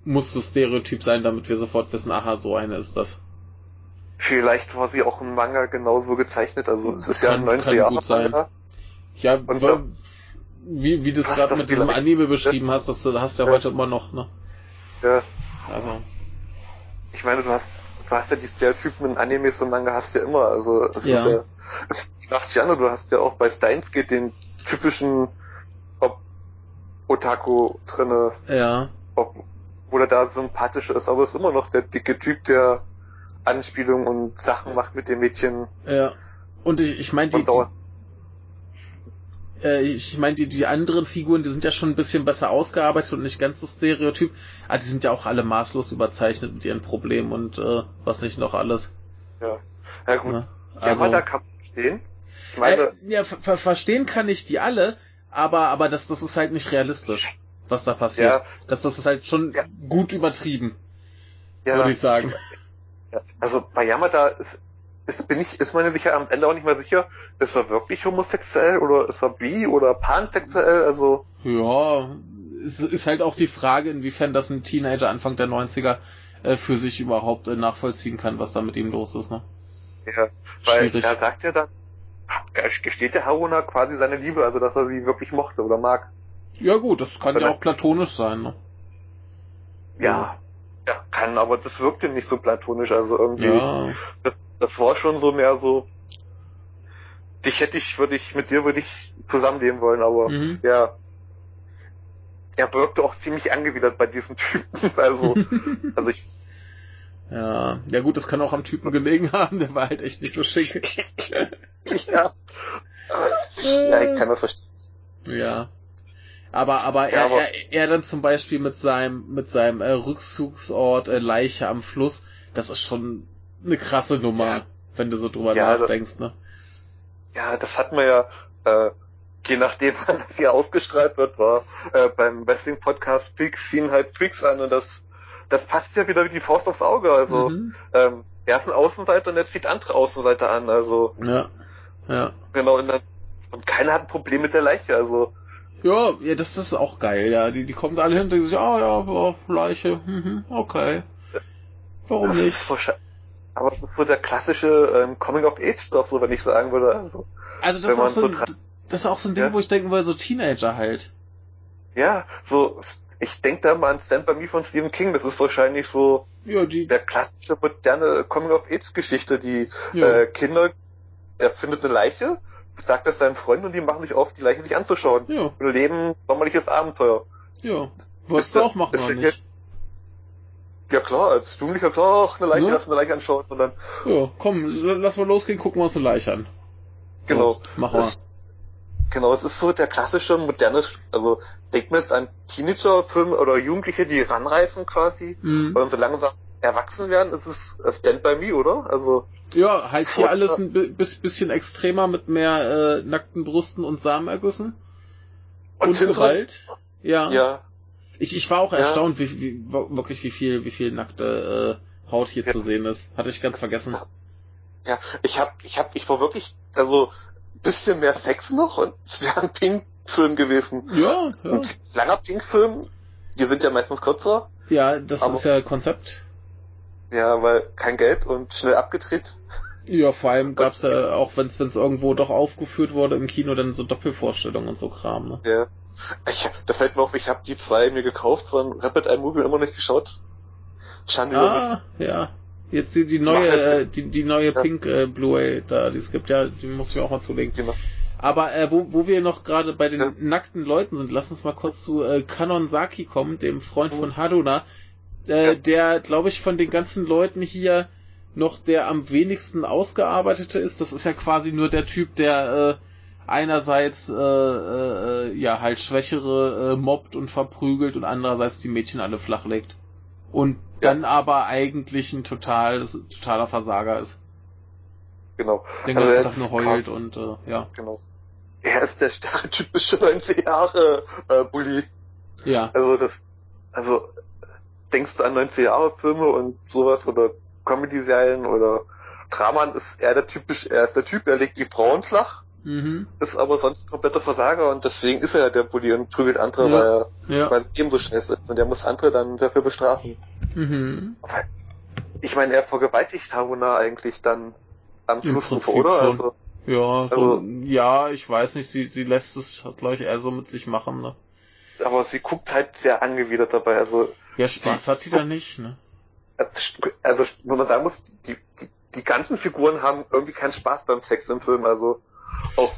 muss so Stereotyp sein, damit wir sofort wissen, aha, so eine ist das. Vielleicht war sie auch im Manga genauso gezeichnet, also es ist kann, ja ein 90er Jahre Manga. Ja, und da, wie, wie du es gerade mit diesem Anime beschrieben hast, das hast du ja, ja, heute immer noch, ne? Ja. Also. Ich meine, du hast, du hast ja die Stereotypen in Animes und Manga hast du ja immer, also es ja. ist ja, es ist 80 Jahre, du hast ja auch bei Steins geht den typischen ob Otaku drinne. Ja. Ob, oder da sympathisch ist, aber es ist immer noch der dicke Typ, der Anspielungen und Sachen macht mit dem Mädchen. Ja. Und ich, ich meine, die, die äh, ich meine, die, die anderen Figuren, die sind ja schon ein bisschen besser ausgearbeitet und nicht ganz so stereotyp, aber die sind ja auch alle maßlos überzeichnet mit ihren Problemen und äh, was nicht noch alles. Ja. Ja gut. Ja, also, ja da kann man verstehen. Ich meine, äh, ja, ver verstehen kann ich die alle, aber aber das das ist halt nicht realistisch, was da passiert. Ja. Das das ist halt schon ja. gut übertrieben. Ja. Würde ich sagen. Also bei Yamada ist, ist, bin ich, ist meine sicher am Ende auch nicht mehr sicher, ist er wirklich homosexuell oder ist er bi oder pansexuell, also. Ja, es ist halt auch die Frage, inwiefern das ein Teenager Anfang der 90er äh, für sich überhaupt äh, nachvollziehen kann, was da mit ihm los ist, ne? Ja, weil Schwierig. er sagt ja dann, gesteht der Haruna quasi seine Liebe, also dass er sie wirklich mochte oder mag. Ja gut, das kann ja auch platonisch sein, ne? Ja, ja, kann, aber das wirkte nicht so platonisch, also irgendwie, ja. das, das war schon so mehr so, dich hätte ich, würde ich, mit dir würde ich zusammenleben wollen, aber mhm. ja, er wirkte auch ziemlich angewidert bei diesem Typen, also, also ich, ja, ja gut, das kann auch am Typen gelegen haben, der war halt echt nicht so schick. ja. ja, ich kann das verstehen. Ja. Aber, aber, ja, er, aber er, er dann zum Beispiel mit seinem, mit seinem äh, Rückzugsort äh, Leiche am Fluss, das ist schon eine krasse Nummer, wenn du so drüber ja, nachdenkst, ne? Ja, das hat man ja, äh, je nachdem, wann das hier ausgestrahlt wird, war äh, beim Wrestling Podcast Freaks ziehen halt Freaks an und das, das passt ja wieder wie die Faust aufs Auge. Also mhm. ähm, er ist ein Außenseiter und er zieht andere Außenseiter an. Also ja, ja. Genau und, dann, und keiner hat ein Problem mit der Leiche. Also ja, ja, das, das ist auch geil, ja. Die, die kommen da alle hin und denken sich, ah ja, ja, Leiche, mhm, okay. Warum nicht? aber das ist so der klassische ähm, Coming-of-Age-Stoff, so wenn ich sagen würde. Also, also das, ist auch so ein, das ist auch so ein Ding, ja? wo ich denken würde, so Teenager halt. Ja, so, ich denke da mal an Stand By Me von Stephen King, das ist wahrscheinlich so ja, die... der klassische moderne Coming-of-Age-Geschichte, die ja. äh, Kinder, er findet eine Leiche, sagt das seinen Freunden und die machen sich auf, die Leiche sich anzuschauen. Ja. Und leben sommerliches Abenteuer. Ja. Wolltest du auch machen, oder nicht? Ja klar, als Jugendlicher klar, auch eine Leiche, ja? lass eine Leiche anschauen und dann. Ja, komm, lass mal losgehen, gucken wir uns eine Leiche an. Genau. So, mach mal. Genau, es ist so der klassische moderne, also denkt man jetzt an Teenager-Filme oder Jugendliche, die ranreifen quasi mhm. und so langsam erwachsen werden, ist es Stand By Me, oder? Also ja, halt hier alles ein bisschen extremer mit mehr äh, nackten Brüsten und Samenergüssen. Und, und Gewalt. Ja. Ja. Ich, ich war auch ja. erstaunt, wie, wie, wirklich wie viel, wie viel nackte äh, Haut hier ja. zu sehen ist. Hatte ich ganz vergessen. Ja, ich hab, ich hab, ich war wirklich, also bisschen mehr Sex noch und es wäre ein Pink-Film gewesen. Ja, ja. Ein langer Pink-Film, die sind ja meistens kürzer. Ja, das ist ja Konzept. Ja, weil kein Geld und schnell abgedreht. Ja, vor allem gab's ja auch, wenn es irgendwo doch aufgeführt wurde im Kino, dann so Doppelvorstellungen und so Kram, ne? Ja. Ich, da fällt mir auf, ich habe die zwei mir gekauft von Rapid Eye Movie immer nicht geschaut. Schande ah, mich. ja. Jetzt die, die neue, äh, die, die neue ja. Pink äh, Blu-ray da, die es gibt, ja, die muss ich mir auch mal zulegen. Genau. Aber äh, wo, wo wir noch gerade bei den ja. nackten Leuten sind, lass uns mal kurz zu äh, Kanon Saki kommen, dem Freund von Haruna, äh, der, glaube ich, von den ganzen Leuten hier noch der am wenigsten ausgearbeitete ist. Das ist ja quasi nur der Typ, der äh, einerseits äh, äh, ja halt Schwächere äh, mobbt und verprügelt und andererseits die Mädchen alle flachlegt. Und ja. dann aber eigentlich ein total, totaler Versager ist. Genau. Den also ganzen Tag nur heult krass. und äh, ja. Genau. Er ist der stereotypische 90 Jahre äh, Bully. Ja. Also das, also denkst du an 90 Jahre Filme und sowas oder Comedy-Serien oder Draman ist er der typisch, er ist der Typ, er legt die Frauen flach, mhm. ist aber sonst ein kompletter Versager und deswegen ist er ja der Bully und prügelt andere, ja. weil er, ja. weil es ihm so scheiße ist und er muss andere dann dafür bestrafen. Mhm. ich meine, er vergewaltigt Haruna eigentlich dann am Schluss, oder? Also, ja, so, also, ja, ich weiß nicht, sie, sie lässt es, glaube ich, eher so mit sich machen, ne? Aber sie guckt halt sehr angewidert dabei, also. Ja, Spaß hat die da nicht, ne? also wo man sagen muss, die, die, die ganzen Figuren haben irgendwie keinen Spaß beim Sex im Film. Also auch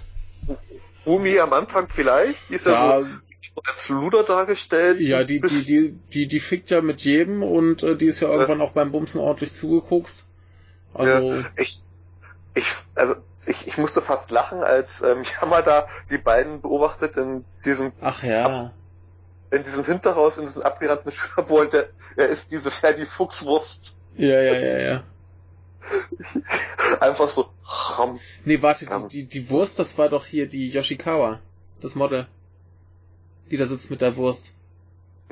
Umi am Anfang vielleicht, die ist ja, ja so als Luder dargestellt. Ja, die, die, die, die, die fickt ja mit jedem und äh, die ist ja irgendwann ja. auch beim Bumsen ordentlich zugeguckt. Also. Ja, ich, ich, also ich, ich musste fast lachen, als ähm, Yamada die beiden beobachtet in diesem Ach ja in diesem Hinterhaus, in diesem abgerannten Schülerball, der, er ist diese Ferdi Fuchswurst. Ja, ja, ja, ja. Einfach so. Ram, nee, warte, die, die, die Wurst, das war doch hier die Yoshikawa, das Model. Die da sitzt mit der Wurst.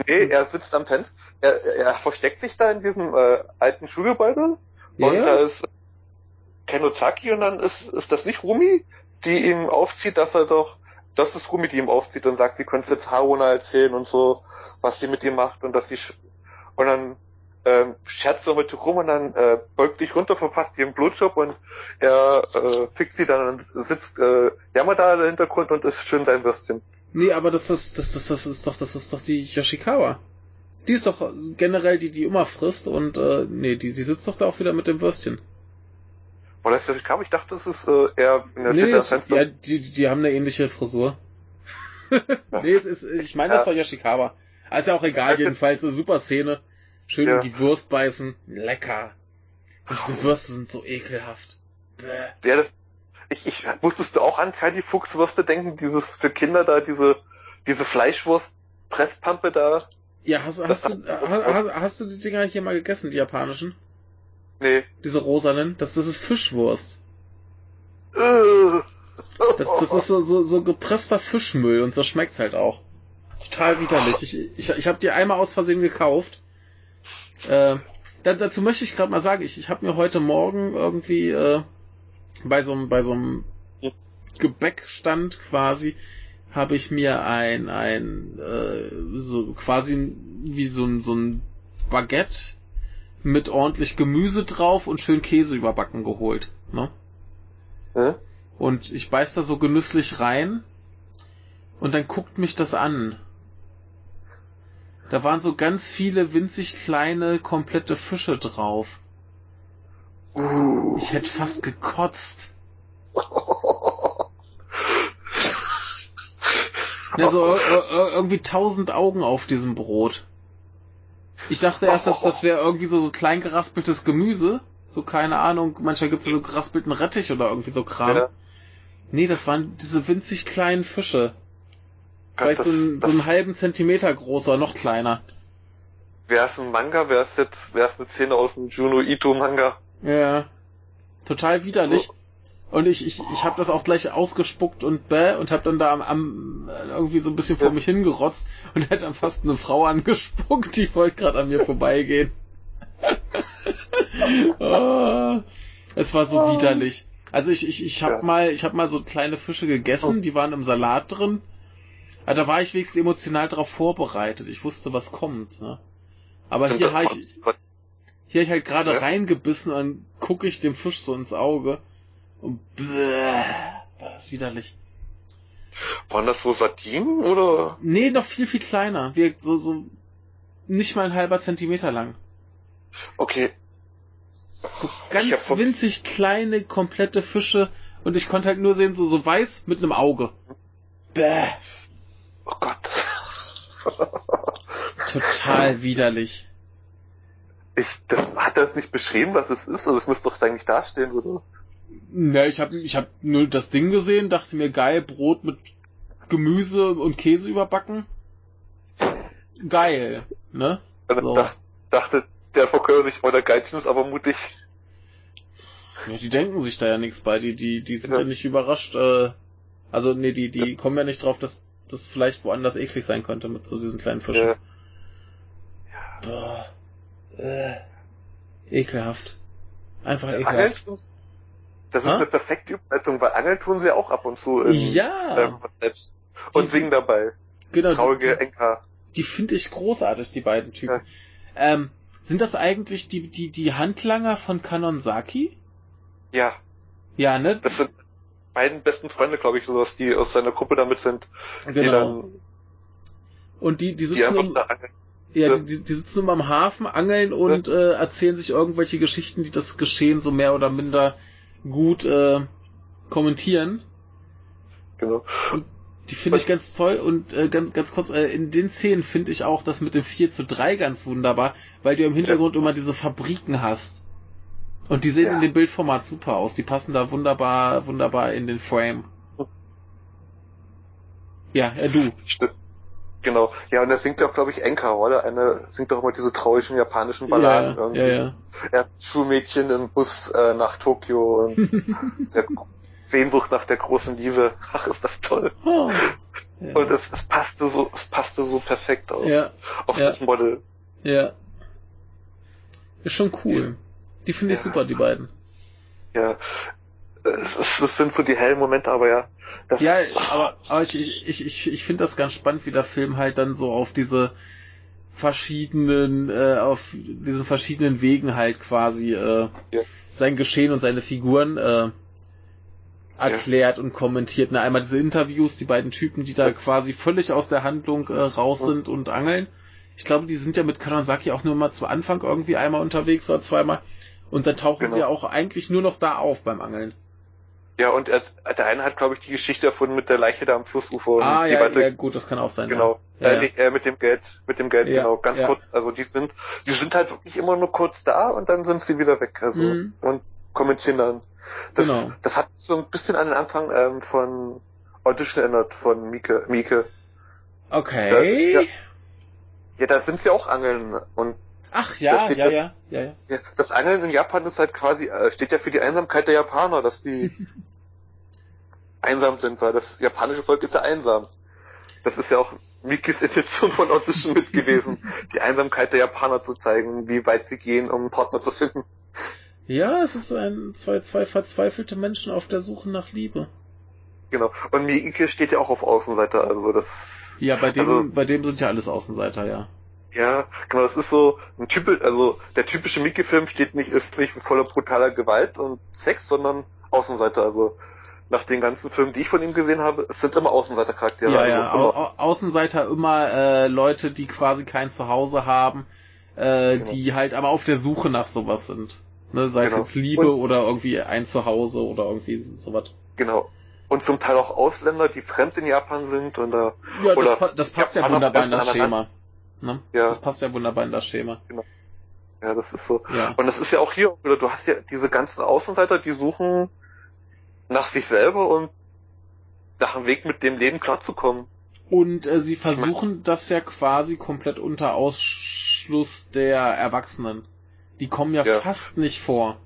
Nee, er sitzt am Fenster, er, er versteckt sich da in diesem äh, alten Schulgebäude ja, und ja. da ist Kenozaki und dann ist, ist das nicht Rumi, die ihm aufzieht, dass er doch das ist Rumi, die ihm aufzieht und sagt, sie könnte jetzt Haruna erzählen und so, was sie mit ihm macht und dass sie und dann ähm, scherzt so mit rum und dann äh, beugt dich runter, verpasst ihren Blutjob und er äh, fickt sie dann und sitzt äh, Yamada im Hintergrund und ist schön sein Würstchen. Nee, aber das ist, das, das, das ist doch, das ist doch die Yoshikawa. Die ist doch generell die, die immer frisst und äh, nee, die, die sitzt doch da auch wieder mit dem Würstchen. Oder ist das Yoshikawa? Ich dachte, das ist äh, eher in der nee, ist, Ja, die, die haben eine ähnliche Frisur. nee, es ist, ich meine, das war Yoshikawa. ist ja auch egal, jedenfalls eine super Szene. Schön ja. die Wurst beißen. Lecker. Und diese Würste sind so ekelhaft. Bäh. Ja, das, ich, ich musstest du auch an Freddy Fuchswürste denken, dieses für Kinder da, diese diese Fleischwurst-Presspampe da. Ja, hast, hast, du, hast, hast du die Dinger hier mal gegessen, die japanischen? Nee. Diese rosanen? Das, das ist Fischwurst. Das, das ist so, so, so gepresster Fischmüll und so schmeckt's halt auch. Total widerlich. Ich, ich, ich habe die einmal aus Versehen gekauft. Äh, da, dazu möchte ich gerade mal sagen, ich, ich habe mir heute Morgen irgendwie äh, bei so einem bei so einem Gebäckstand quasi habe ich mir ein ein äh, so quasi wie so ein so ein Baguette mit ordentlich Gemüse drauf und schön Käse überbacken geholt. Ne? Hä? Und ich beiß da so genüsslich rein und dann guckt mich das an. Da waren so ganz viele winzig kleine, komplette Fische drauf. Uh. Ich hätte fast gekotzt. Ja, so ir- ir- irgendwie tausend Augen auf diesem Brot. Ich dachte erst, dass das wäre irgendwie so, so klein geraspeltes Gemüse. So, keine Ahnung, manchmal gibt's ja so geraspelten Rettich oder irgendwie so Kram. Ja. Nee, das waren diese winzig kleinen Fische. Gott, Vielleicht das, so, ein, so einen halben Zentimeter groß oder noch kleiner. wäre es ein Manga, wäre es jetzt, wäre es eine Szene aus dem Juno Ito Manga. Ja. Total widerlich. Und ich, ich, ich habe das auch gleich ausgespuckt und bäh und habe dann da am, am irgendwie so ein bisschen vor mich hingerotzt und hätte dann fast eine Frau angespuckt, die wollte gerade an mir vorbeigehen. oh, es war so widerlich. Also ich, ich, ich habe Ja. mal, ich habe mal so kleine Fische gegessen, die waren im Salat drin. Aber da war ich wenigstens emotional darauf vorbereitet. Ich wusste, was kommt. Ne? Aber hier habe ich, hier hab ich halt gerade Ja. reingebissen und dann gucke ich dem Fisch so ins Auge und bläh, war das widerlich. Waren das so Sardinen oder? Nee, noch viel, viel kleiner. Wir, so, so nicht mal ein halber Zentimeter lang. Okay. So ganz winzig kleine, komplette Fische und ich konnte halt nur sehen, so, so weiß mit einem Auge. Bäh, Oh Gott. total widerlich. Ich, das, hat er es nicht beschrieben, was es ist? Also es müsste doch eigentlich dastehen, oder? Ne, ich habe ich hab nur das Ding gesehen, dachte mir, geil, Brot mit Gemüse und Käse überbacken. Geil, ne? Dann So. dach, dachte der Verkäufer sich, oh, der Geizchen ist aber mutig. Ja, die denken sich da ja nichts bei, die, die, die sind Ja. ja nicht überrascht, äh, also nee, die, die kommen ja nicht drauf, dass das vielleicht woanders eklig sein könnte mit so diesen kleinen Fischen. Ja. Boah. Äh. Ekelhaft. Einfach Angeln ekelhaft. tun, das ist Hä? eine perfekte Überleitung, weil Angeln tun sie ja auch ab und zu im, Ja, ähm, Netz. Und Die- singen dabei. genau. Traurige Die, Enker. die finde ich großartig, die beiden Typen. Ähm, sind das eigentlich die, die, die Handlanger von Kanonsaki? Ja, Ja, ne? das sind beiden besten Freunde, glaube ich, sowas, die aus seiner Gruppe damit sind, die Genau. dann, Und die, die die sitzen einfach um. Ja, Ja. die, die, die sitzen immer am Hafen, angeln und äh, erzählen sich irgendwelche Geschichten, die das Geschehen so mehr oder minder gut äh, kommentieren. Genau. Die finde ich ganz toll und äh, ganz, ganz kurz, äh, in den Szenen finde ich auch das mit dem 4 zu 3 ganz wunderbar, weil du im Hintergrund immer diese Fabriken hast. Und die sehen Ja. in dem Bildformat super aus. Die passen da wunderbar, wunderbar in den Frame. Ja, äh, du. Stimmt. Genau. Ja, und er singt ja auch, glaube ich, Enka, oder? Eine singt doch immer diese traurigen japanischen Balladen Ja, irgendwie. ja, ja. Erst Schulmädchen im Bus äh, nach Tokio und der Sehnsucht nach der großen Liebe. Ach, ist das toll. Oh. Ja. Und es, es passte so, es passte so perfekt auf, ja. auf ja. das Model. Ja. Ist schon cool. Die finde ich super, die beiden. Ja. Es, es, das sind so die hellen Momente, aber ja. Das, Ja, aber, aber ich, ich, ich, ich, finde das ganz spannend, wie der Film halt dann so auf diese verschiedenen, äh, auf diesen verschiedenen Wegen halt quasi äh, Ja. sein Geschehen und seine Figuren äh, erklärt und kommentiert. Ne, einmal diese Interviews, die beiden Typen, die da Ja. quasi völlig aus der Handlung äh, raus Ja. sind und angeln. Ich glaube, die sind ja mit Kanonsaki auch nur mal zu Anfang irgendwie einmal unterwegs oder zweimal. Und dann tauchen Genau. sie ja auch eigentlich nur noch da auf beim Angeln. Ja, und er, der eine hat, glaube ich, die Geschichte erfunden mit der Leiche da am Flussufer. ah, ja, weiter- ja, gut, das kann auch sein. Genau. Ja. Äh, Ja. äh, mit dem Geld, mit dem Geld, Ja, genau. Ganz kurz. Also die sind, die sind halt wirklich immer nur kurz da und dann sind sie wieder weg. Also Mhm. und kommentieren dann. Das, Genau. das hat so ein bisschen an den Anfang ähm, von Audition erinnert von Mieke, Mieke. Okay. Da, ja, ja, da sind sie auch Angeln und Ach ja, ja, das, ja, ja, ja. ja. Das Angeln in Japan ist halt quasi, äh, steht ja für die Einsamkeit der Japaner, dass die einsam sind, weil das japanische Volk ist ja einsam. Das ist ja auch Mikis Intention von Audition mit gewesen, die Einsamkeit der Japaner zu zeigen, wie weit sie gehen, um einen Partner zu finden. Ja, es ist ein zwei, zwei verzweifelte Menschen auf der Suche nach Liebe. Genau. Und Miike steht ja auch auf Außenseiter, also das. Ja, bei dem, also, bei dem sind ja alles Außenseiter, ja. Ja, genau, das ist so ein typisch, also der typische Mickey-Film steht nicht, ist nicht voller brutaler Gewalt und Sex, sondern Außenseiter, also nach den ganzen Filmen, die ich von ihm gesehen habe, es sind immer Außenseiter-Charaktere. Ja, also ja, immer. Au Außenseiter immer äh, Leute, die quasi kein Zuhause haben, äh, Genau. die halt aber auf der Suche nach sowas sind. Ne, sei Genau. es jetzt Liebe Und- oder irgendwie ein Zuhause oder irgendwie sowas. Genau. Und zum Teil auch Ausländer, die fremd in Japan sind und da, Ja, das, pa das passt ja Japaner wunderbar in das. Schema. Ne? Ja. Das passt ja wunderbar in das Schema. ja, das ist so. Ja. Und das ist ja auch hier du hast ja diese ganzen Außenseiter, die suchen nach sich selber und nach einem Weg mit dem Leben klarzukommen. Und äh, sie versuchen das ja quasi komplett unter Ausschluss der Erwachsenen. Die kommen ja, Ja. fast nicht vor.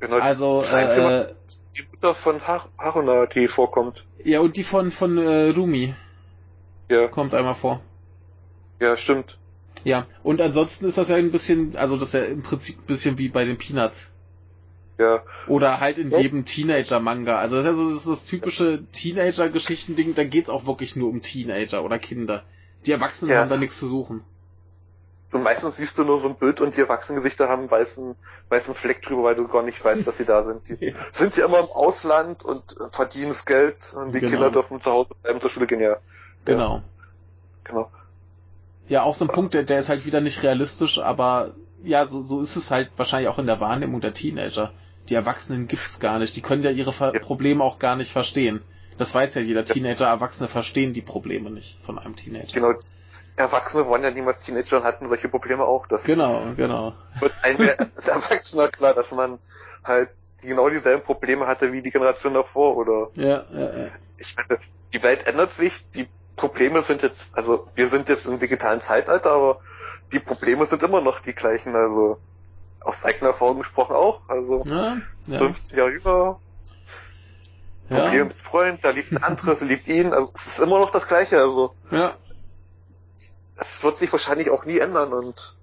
Genau, Also, äh, die Mutter von Har Haruna, die vorkommt. ja, und die von, von äh, Rumi Ja, kommt einmal vor. Ja, stimmt. Ja, und ansonsten ist das ja ein bisschen, also das ist ja im Prinzip ein bisschen wie bei den Peanuts. Ja, Oder halt in Ja. jedem Teenager-Manga. Also das ist ja so das, ist das typische Teenager-Geschichtending, da geht's auch wirklich nur um Teenager oder Kinder. Die Erwachsenen Ja. haben da nichts zu suchen. und meistens siehst du nur so ein Bild und die Erwachsenengesichter haben einen weißen, weißen Fleck drüber, weil du gar nicht weißt, dass sie da sind. Die sind ja immer im Ausland und verdienen das Geld und die Genau. Kinder dürfen zu Hause bleiben, zur Schule gehen, ja. Genau. Genau. Ja, auch so ein Punkt, der, der ist halt wieder nicht realistisch, aber ja, so, so ist es halt wahrscheinlich auch in der Wahrnehmung der Teenager. Die Erwachsenen gibt's gar nicht. Die können ja ihre Ver Ja. Probleme auch gar nicht verstehen. Das weiß ja jeder Teenager. Erwachsene verstehen die Probleme nicht von einem Teenager. Genau. Erwachsene waren ja niemals Teenager und hatten solche Probleme auch. Das Genau, ist- genau. wird einem als Erwachsener klar, dass man halt genau dieselben Probleme hatte wie die Generation davor oder Ja, ja, ja. ich meine, die Welt ändert sich, die Probleme sind jetzt, also wir sind jetzt im digitalen Zeitalter, aber die Probleme sind immer noch die gleichen, also aus eigener Erfahrung gesprochen auch, also Ja, ja. 15 Jahre jünger, Probleme Ja, mit Freund, da liebt ein anderes, liebt ihn, also es ist immer noch das Gleiche, also ja. es wird sich wahrscheinlich auch nie ändern und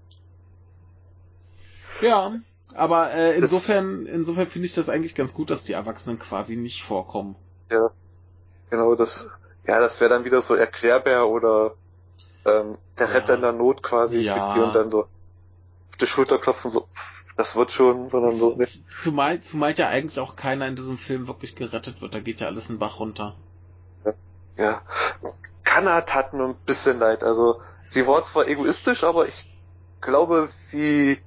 ja. Aber äh, insofern, insofern finde ich das eigentlich ganz gut, dass die Erwachsenen quasi nicht vorkommen. genau das, ja, das wäre dann wieder so erklärbar oder ähm, der Ja. Retter in der Not quasi Ja. und dann so auf die Schulter klopfen, so, das wird schon, sondern so, ne, Zumal, zumal ja eigentlich auch keiner in diesem Film wirklich gerettet wird. Da geht ja alles in den Bach runter. ja. Kanna tat mir ein bisschen leid, also sie war zwar egoistisch, aber ich glaube, sie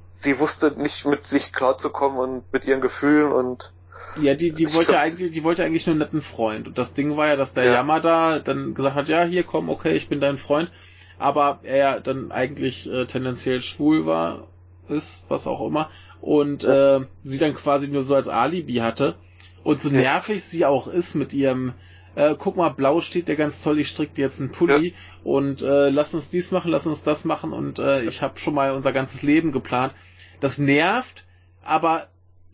sie wusste nicht mit sich klarzukommen und mit ihren Gefühlen und Ja, die, die wollte ja eigentlich, die wollte eigentlich nur einen netten Freund. Und das Ding war ja, dass der Ja. Yamada dann gesagt hat, ja, hier komm, okay, ich bin dein Freund. Aber er ja dann eigentlich äh, tendenziell schwul war, ist, was auch immer. Und äh, sie dann quasi nur so als Alibi hatte. Und so Ja. nervig sie auch ist mit ihrem, äh, guck mal, blau steht der ganz toll, ich strick dir jetzt einen Pulli und äh, lass uns dies machen, lass uns das machen und äh, ich habe schon mal unser ganzes Leben geplant. Das nervt, aber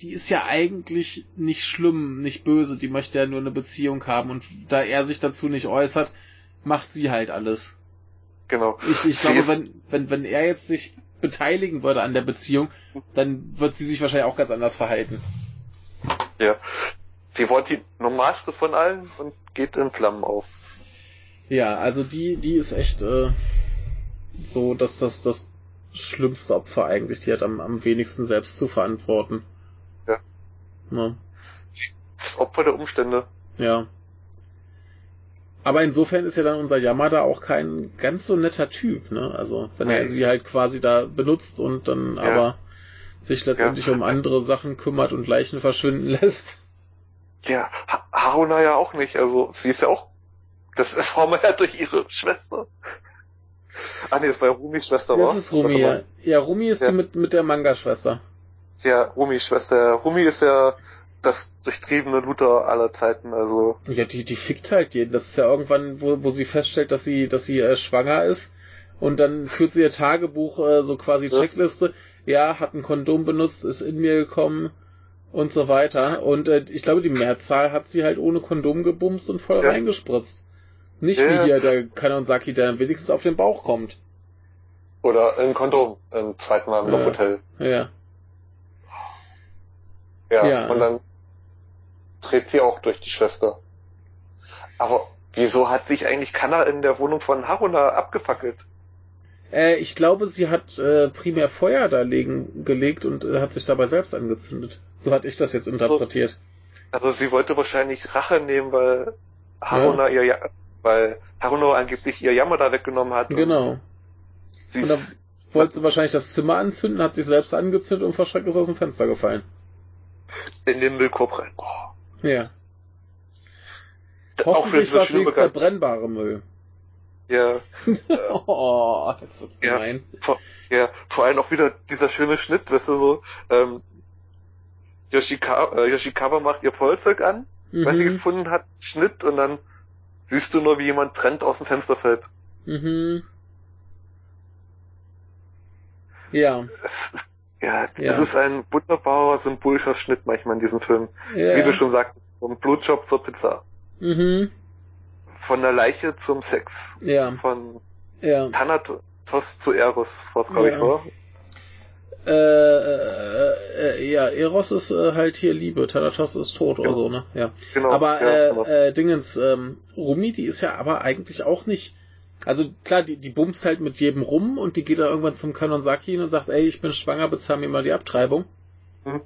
die ist ja eigentlich nicht schlimm, nicht böse, die möchte ja nur eine Beziehung haben und da er sich dazu nicht äußert, macht sie halt alles. genau. Ich, ich glaube, wenn, wenn, wenn er jetzt sich beteiligen würde an der Beziehung, dann wird sie sich wahrscheinlich auch ganz anders verhalten. Ja. Sie war die normalste von allen und geht in Flammen auf. Ja, also die, die ist echt äh, so, dass das das schlimmste Opfer eigentlich, die hat am, am wenigsten selbst zu verantworten. Ja. Das Opfer der Umstände. Ja. Aber insofern ist ja dann unser Yamada auch kein ganz so netter Typ, ne? Also, wenn er Nee. sie halt quasi da benutzt und dann Ja. aber sich letztendlich Ja. um andere Sachen kümmert und Leichen verschwinden lässt. Ja, ha Haruna ja auch nicht. Also sie ist ja auch. Das erfahren wir ja durch ihre Schwester. Ah nee, das war ja Rumis Schwester, Das war? ist Rumi, ja. Ja, Rumi ist Ja. die mit, mit der Manga-Schwester. Ja, Rumis Schwester. Rumi ist ja das durchtriebene Luther aller Zeiten, also. Ja, die, die fickt halt jeden. Das ist ja irgendwann, wo, wo sie feststellt, dass sie, dass sie äh, schwanger ist. Und dann führt sie ihr Tagebuch, äh, so quasi Checkliste. Ja, hat ein Kondom benutzt, ist in mir gekommen und so weiter. Und äh, ich glaube, die Mehrzahl hat sie halt ohne Kondom gebumst und voll ja. reingespritzt. Nicht ja. wie hier der Kanonsaki, der wenigstens auf den Bauch kommt. Oder ein Kondom im zweiten Mal im ja. Hotel. Ja. Ja, ja. und dann dreht sie auch durch die Schwester. Aber wieso hat sich eigentlich Kanna in der Wohnung von Haruna abgefackelt? Äh, ich glaube, sie hat äh, primär Feuer da legen, gelegt und äh, hat sich dabei selbst angezündet. So hatte ich das jetzt interpretiert. Also, also sie wollte wahrscheinlich Rache nehmen, weil Haruna ja. ihr, weil Haruna angeblich ihr Jammer da weggenommen hat. Genau. Und dann wollte sie wahrscheinlich das Zimmer anzünden, hat sich selbst angezündet und verschreckt ist aus dem Fenster gefallen. In den Müllkorb rein. Oh. Ja. Hoffentlich war es der brennbare Müll. Ja. oh, jetzt wird's gemein. Ja vor, ja, vor allem auch wieder dieser schöne Schnitt, weißt du so, ähm, Yoshikawa, äh, Yoshikawa macht ihr Vollzeug an, mhm. was sie gefunden hat, Schnitt und dann siehst du nur, wie jemand brennt aus dem Fenster fällt. Mhm. Ja. Es ist, ja, ja, es ist ein wunderbarer, symbolischer Schnitt manchmal in diesem Film. Ja. Wie du schon sagtest, vom Blutjob zur Pizza. Mhm. Von der Leiche zum Sex. Ja. Von ja. Thanatos zu Eros, was glaube ja. ich. Äh, äh, äh, ja, Eros ist äh, halt hier Liebe, Thanatos ist tot genau. oder so, ne? Ja. Genau. Aber ja, äh, genau. äh, Dingens, ähm, Rumi, die ist ja aber eigentlich auch nicht. Also klar, die, die bumst halt mit jedem rum und die geht dann irgendwann zum Kanonsaki hin und sagt, ey, ich bin schwanger, bezahl mir mal die Abtreibung. Mhm.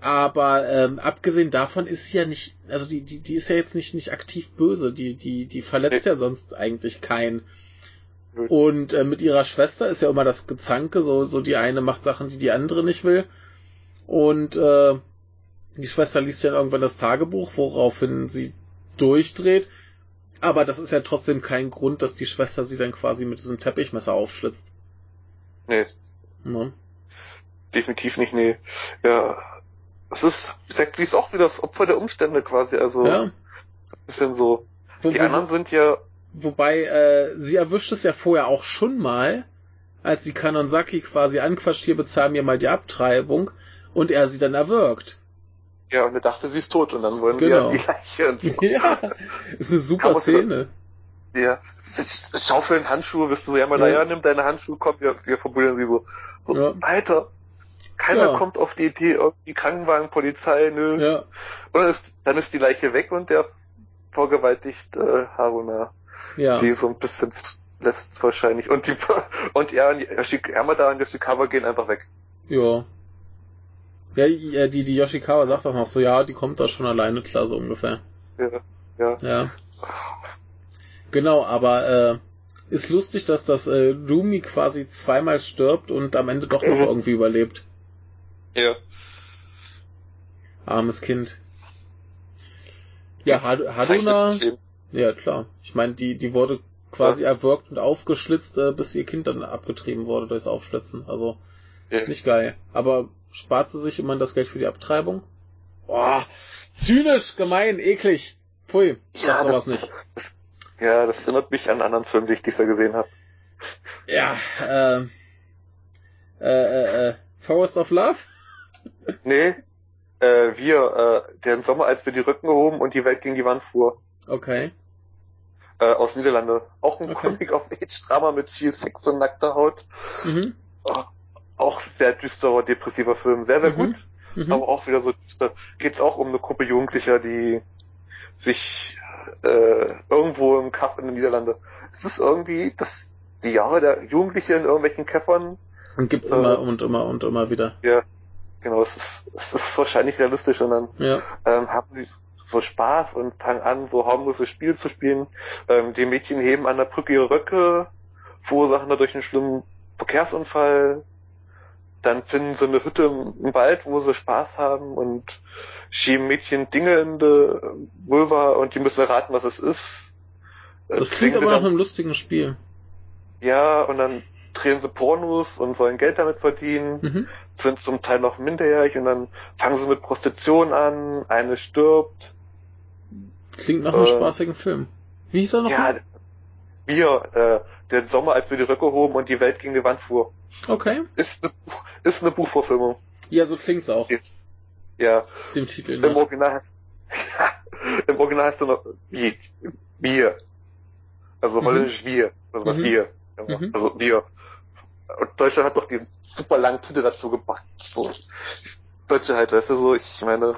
Aber ähm, abgesehen davon ist sie ja nicht, also die, die, die ist ja jetzt nicht, nicht aktiv böse, die, die, die verletzt ja sonst eigentlich keinen. Und äh, mit ihrer Schwester ist ja immer das Gezanke, so, so die eine macht Sachen, die die andere nicht will. Und äh, die Schwester liest ja irgendwann das Tagebuch, woraufhin sie durchdreht. Aber das ist ja trotzdem kein Grund, dass die Schwester sie dann quasi mit diesem Teppichmesser aufschlitzt. Nee. Ne? Definitiv nicht, nee. Ja, es ist, sagt sie ist auch wieder das Opfer der Umstände quasi, also ja. bisschen so. Wo, die wo, anderen sind ja. Wobei, äh, sie erwischt es ja vorher auch schon mal, als sie Kanonsaki quasi anquatscht, hier bezahl mir mal die Abtreibung und er sie dann erwürgt. Ja, und er dachte, sie ist tot und dann wollen genau. die Leiche und so. ja, ist eine super Szene. Ja, schaufeln Handschuhe, bist du ja mal, ja. naja, nimm deine Handschuhe, komm, wir, wir verbuddeln sie so. So, ja. Alter, keiner ja. kommt auf die Idee, irgendwie Krankenwagen, Polizei, nö. Ja. Und dann ist, dann ist die Leiche weg und der vorgewaltigt äh, Haruna. Ja. Die so ein bisschen lässt wahrscheinlich. Und die und er und Yoshikawa gehen einfach weg. Ja. Ja, die, die Yoshikawa sagt auch noch so, ja, die kommt da schon alleine klar, so ungefähr. Ja, ja. Ja. Genau, aber äh, ist lustig, dass das äh, Rumi quasi zweimal stirbt und am Ende doch noch mhm. irgendwie überlebt. Ja. Armes Kind. Ja, Haduna. Ja, klar. Ich meine, die, die wurde quasi ja. erwürgt und aufgeschlitzt, äh, bis ihr Kind dann abgetrieben wurde durchs Aufschlitzen. Also, ja. nicht geil. Aber spart sie sich immerhin das Geld für die Abtreibung? Boah, zynisch, gemein, eklig. Pfui, ja, das, nicht. Das, ja, das erinnert mich an anderen Film, den ich dieser gesehen habe. Ja, äh, äh, äh, äh, Forest of Love? Nee, äh, wir, äh, den Sommer, als wir die Rücken gehoben und die Welt gegen die Wand fuhr. Okay. Äh, aus Niederlande. Auch ein okay. Comic of Age Drama mit viel Sex und nackter Haut. Mhm. Oh, auch sehr düsterer, depressiver Film. Sehr, sehr mhm. gut. Mhm. Aber auch wieder so düster. Geht's auch um eine Gruppe Jugendlicher, die sich äh, irgendwo im Kaff in den Niederlande. Es ist irgendwie das die Jahre der Jugendlichen in irgendwelchen Käffern. Und gibt's äh, immer und immer und immer wieder. Ja, Genau, es ist, es ist wahrscheinlich realistisch und dann ja. ähm, haben sie so Spaß und fangen an, so harmlose Spiele zu spielen. Ähm, die Mädchen heben an der Brücke ihre Röcke, verursachen dadurch einen schlimmen Verkehrsunfall. Dann finden sie eine Hütte im, Wald, wo sie Spaß haben und schieben Mädchen Dinge in die Vulva und die müssen erraten, was es ist. Das klingt aber nach einem lustigen Spiel. Ja, und dann drehen sie Pornos und wollen Geld damit verdienen, Mhm. sind zum Teil noch minderjährig und dann fangen sie mit Prostitution an, eine stirbt. Klingt nach einem Äh, spaßigen Film. Wie hieß er noch? Ja, wir, äh, der Sommer, als wir die Röcke hoben und die Welt gegen die Wand fuhr. Okay. Ist eine, ist eine Buchverfilmung. Ja, so klingt's auch, Ja, dem Titel. im Ne? Original heißt, im Original heißt er noch, wie, wir. Also Mhm. holländisch wir. Also was Mhm. wir. Mhm. Also wir. Und Deutschland hat doch diesen super langen Titel dazu gepackt. So. Deutsche halt, weißt du, so, ich meine,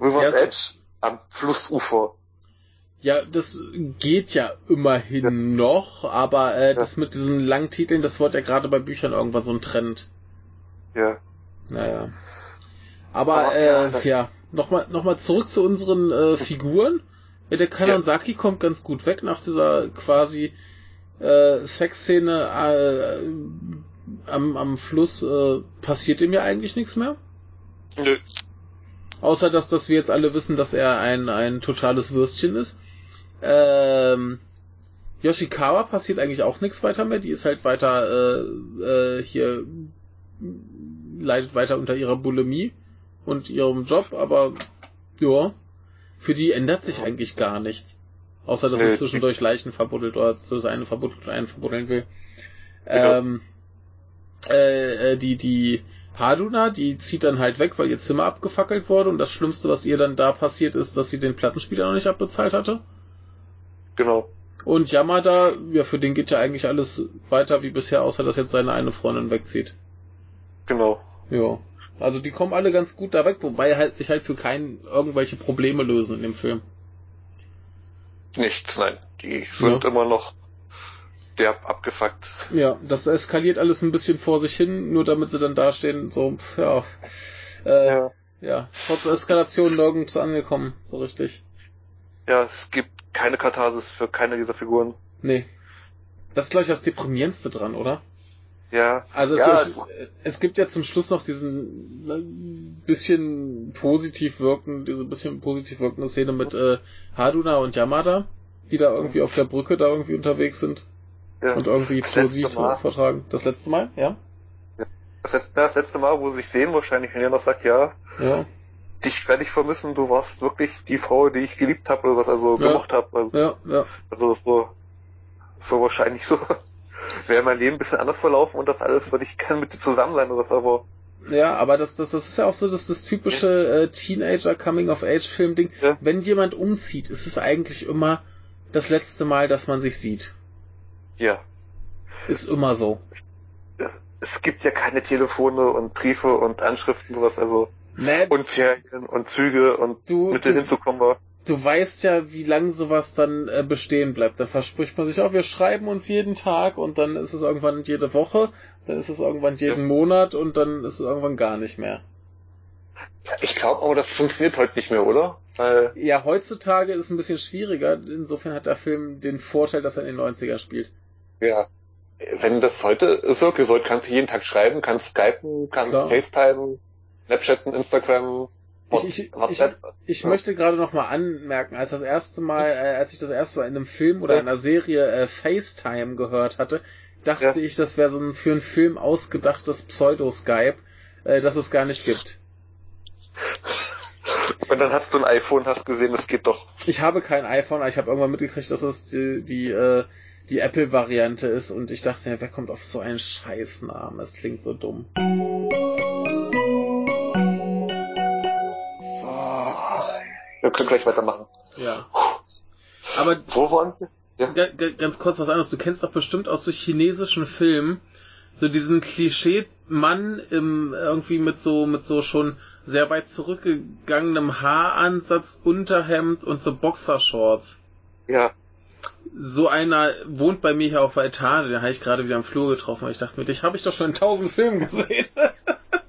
River's Ja. Edge am Flussufer. Ja, das geht ja immerhin Ja. noch, aber äh, das mit diesen langen Titeln, das wurde ja gerade bei Büchern irgendwann so ein Trend. Ja. Naja. Aber, Aber, äh, ja, ja, nochmal noch mal zurück zu unseren äh, Figuren. Ja, der Kanansaki kommt ganz gut weg nach dieser quasi äh, Sexszene äh, am, am Fluss. Äh, passiert ihm ja eigentlich nichts mehr. Nö. Außer dass, dass wir jetzt alle wissen, dass er ein, ein totales Würstchen ist. Ähm, Yoshikawa passiert eigentlich auch nichts weiter mehr. Die ist halt weiter äh, äh, hier leidet weiter unter ihrer Bulimie und ihrem Job, aber ja, für die ändert sich eigentlich gar nichts. Außer dass sie zwischendurch Leichen verbuddelt oder zu seine verbuddelt einen verbuddeln will. Genau. Ähm, äh, äh, die, die Haduna, die zieht dann halt weg, weil ihr Zimmer abgefackelt wurde und das Schlimmste, was ihr dann da passiert, ist, dass sie den Plattenspieler noch nicht abbezahlt hatte. Genau. Und Yamada, ja, für den geht ja eigentlich alles weiter wie bisher, außer dass jetzt seine eine Freundin wegzieht. Genau. Ja. Also die kommen alle ganz gut da weg, wobei halt sich halt für keinen irgendwelche Probleme lösen in dem Film. Nichts, nein. Die sind Ja. immer noch derb abgefuckt. Ja, das eskaliert alles ein bisschen vor sich hin, nur damit sie dann dastehen, so, ja, äh, ja. Ja. trotz Eskalation nirgends angekommen, so richtig. Ja, es gibt keine Katharsis für keine dieser Figuren. Nee. Das ist gleich das Deprimierendste dran, oder? Ja. Also es, Ja, es, es gibt ja zum Schluss noch diesen äh, bisschen positiv wirken, diese bisschen positiv wirkende Szene mit äh, Haduna und Yamada, die da irgendwie auf der Brücke da irgendwie unterwegs sind ja. und irgendwie Poesie Mal. vortragen. Das letzte Mal, ja? Das letzte, das letzte Mal, wo sie sich sehen, wahrscheinlich, wenn er noch sagt, ja, Ja, dich werde ich vermissen, du warst wirklich die Frau, die ich geliebt habe oder was, also Ja. gemocht habe. Also, ja, ja. also so, so wahrscheinlich so. Wäre mein Leben ein bisschen anders verlaufen und das alles würde ich gerne mit dir zusammen sein oder was, aber Ja, aber das, das, das ist ja auch so das, das typische äh, Teenager-Coming-of-Age-Film-Ding. Ja. Wenn jemand umzieht, ist es eigentlich immer das letzte Mal, dass man sich sieht. ja. Ist immer so. Es gibt ja keine Telefone und Briefe und Anschriften sowas, also Ne, und Ferien und Züge und du, mit du, hinzukommen war. du weißt ja, wie lange sowas dann äh, bestehen bleibt. Dann verspricht man sich auch, wir schreiben uns jeden Tag und dann ist es irgendwann jede Woche, dann ist es irgendwann jeden Monat und dann ist es irgendwann gar nicht mehr. Ich glaube aber, das funktioniert heute nicht mehr, oder? Weil, Ja, heutzutage ist es ein bisschen schwieriger. Insofern hat der Film den Vorteil, dass er in den 90er spielt. ja, wenn das heute ist, okay, so kannst du jeden Tag schreiben, kannst skypen, kannst Klar. Snapchatten, Instagram, Ich, ich, ich, WhatsApp. ich möchte gerade noch mal anmerken, als das erste Mal, äh, als ich das erste Mal in einem Film oder Ja. einer Serie äh, FaceTime gehört hatte, dachte Ja. ich, das wäre so ein für einen Film ausgedachtes Pseudo-Skype, äh, das es gar nicht gibt. Und dann hast du ein iPhone, hast gesehen, das geht doch. Ich habe kein iPhone, aber ich habe irgendwann mitgekriegt, dass es die, die, äh, die Apple-Variante ist und ich dachte, ja, wer kommt auf so einen Scheißnamen? Es klingt so dumm. Wir können gleich weitermachen. Ja. Aber Wo waren wir? Ga- ganz kurz was anderes. Du kennst doch bestimmt aus so chinesischen Filmen so diesen Klischee-Mann im, irgendwie mit so, mit so schon sehr weit zurückgegangenem Haaransatz, Unterhemd und so Boxershorts. Ja. So einer wohnt bei mir hier auf der Etage, den habe ich gerade wieder am Flur getroffen. Ich dachte mir, dich habe ich doch schon in tausend Filmen gesehen.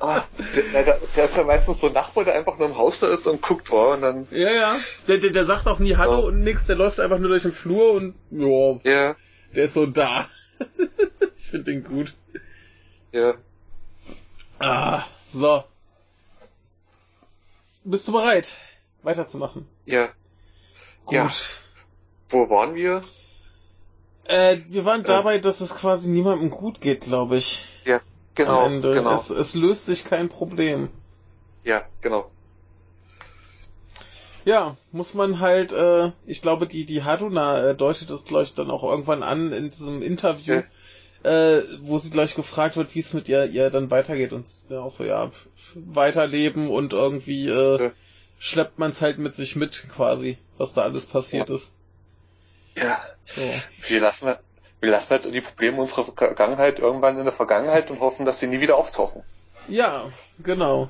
Ah, der, der, der ist ja meistens so ein Nachbar, der einfach nur im Haus da ist und guckt, war und dann, ja, ja. Der, der, der sagt auch nie Hallo Ja. und nix, der läuft einfach nur durch den Flur und ja, ja, der ist so da. ich finde den gut. ja. Ah, so. Bist du bereit, weiterzumachen? Ja. Gut. Ja. Wo waren wir? Äh, wir waren dabei, äh, dass es quasi niemandem gut geht, glaube ich. Ja, genau. Am Ende. genau. Es, es löst sich kein Problem. Ja, genau. Ja, muss man halt, äh, ich glaube, die, die Haruna äh, deutet das, glaube ich, dann auch irgendwann an in diesem Interview, ja. äh, wo sie gleich gefragt wird, wie es mit ihr, ihr dann weitergeht und ja, auch so, ja, weiterleben und irgendwie äh, ja. schleppt man es halt mit sich mit, quasi, was da alles passiert ja. ist. Ja. So. Wir lassen wir lassen halt die Probleme unserer Vergangenheit irgendwann in der Vergangenheit und hoffen, dass sie nie wieder auftauchen. Ja, genau.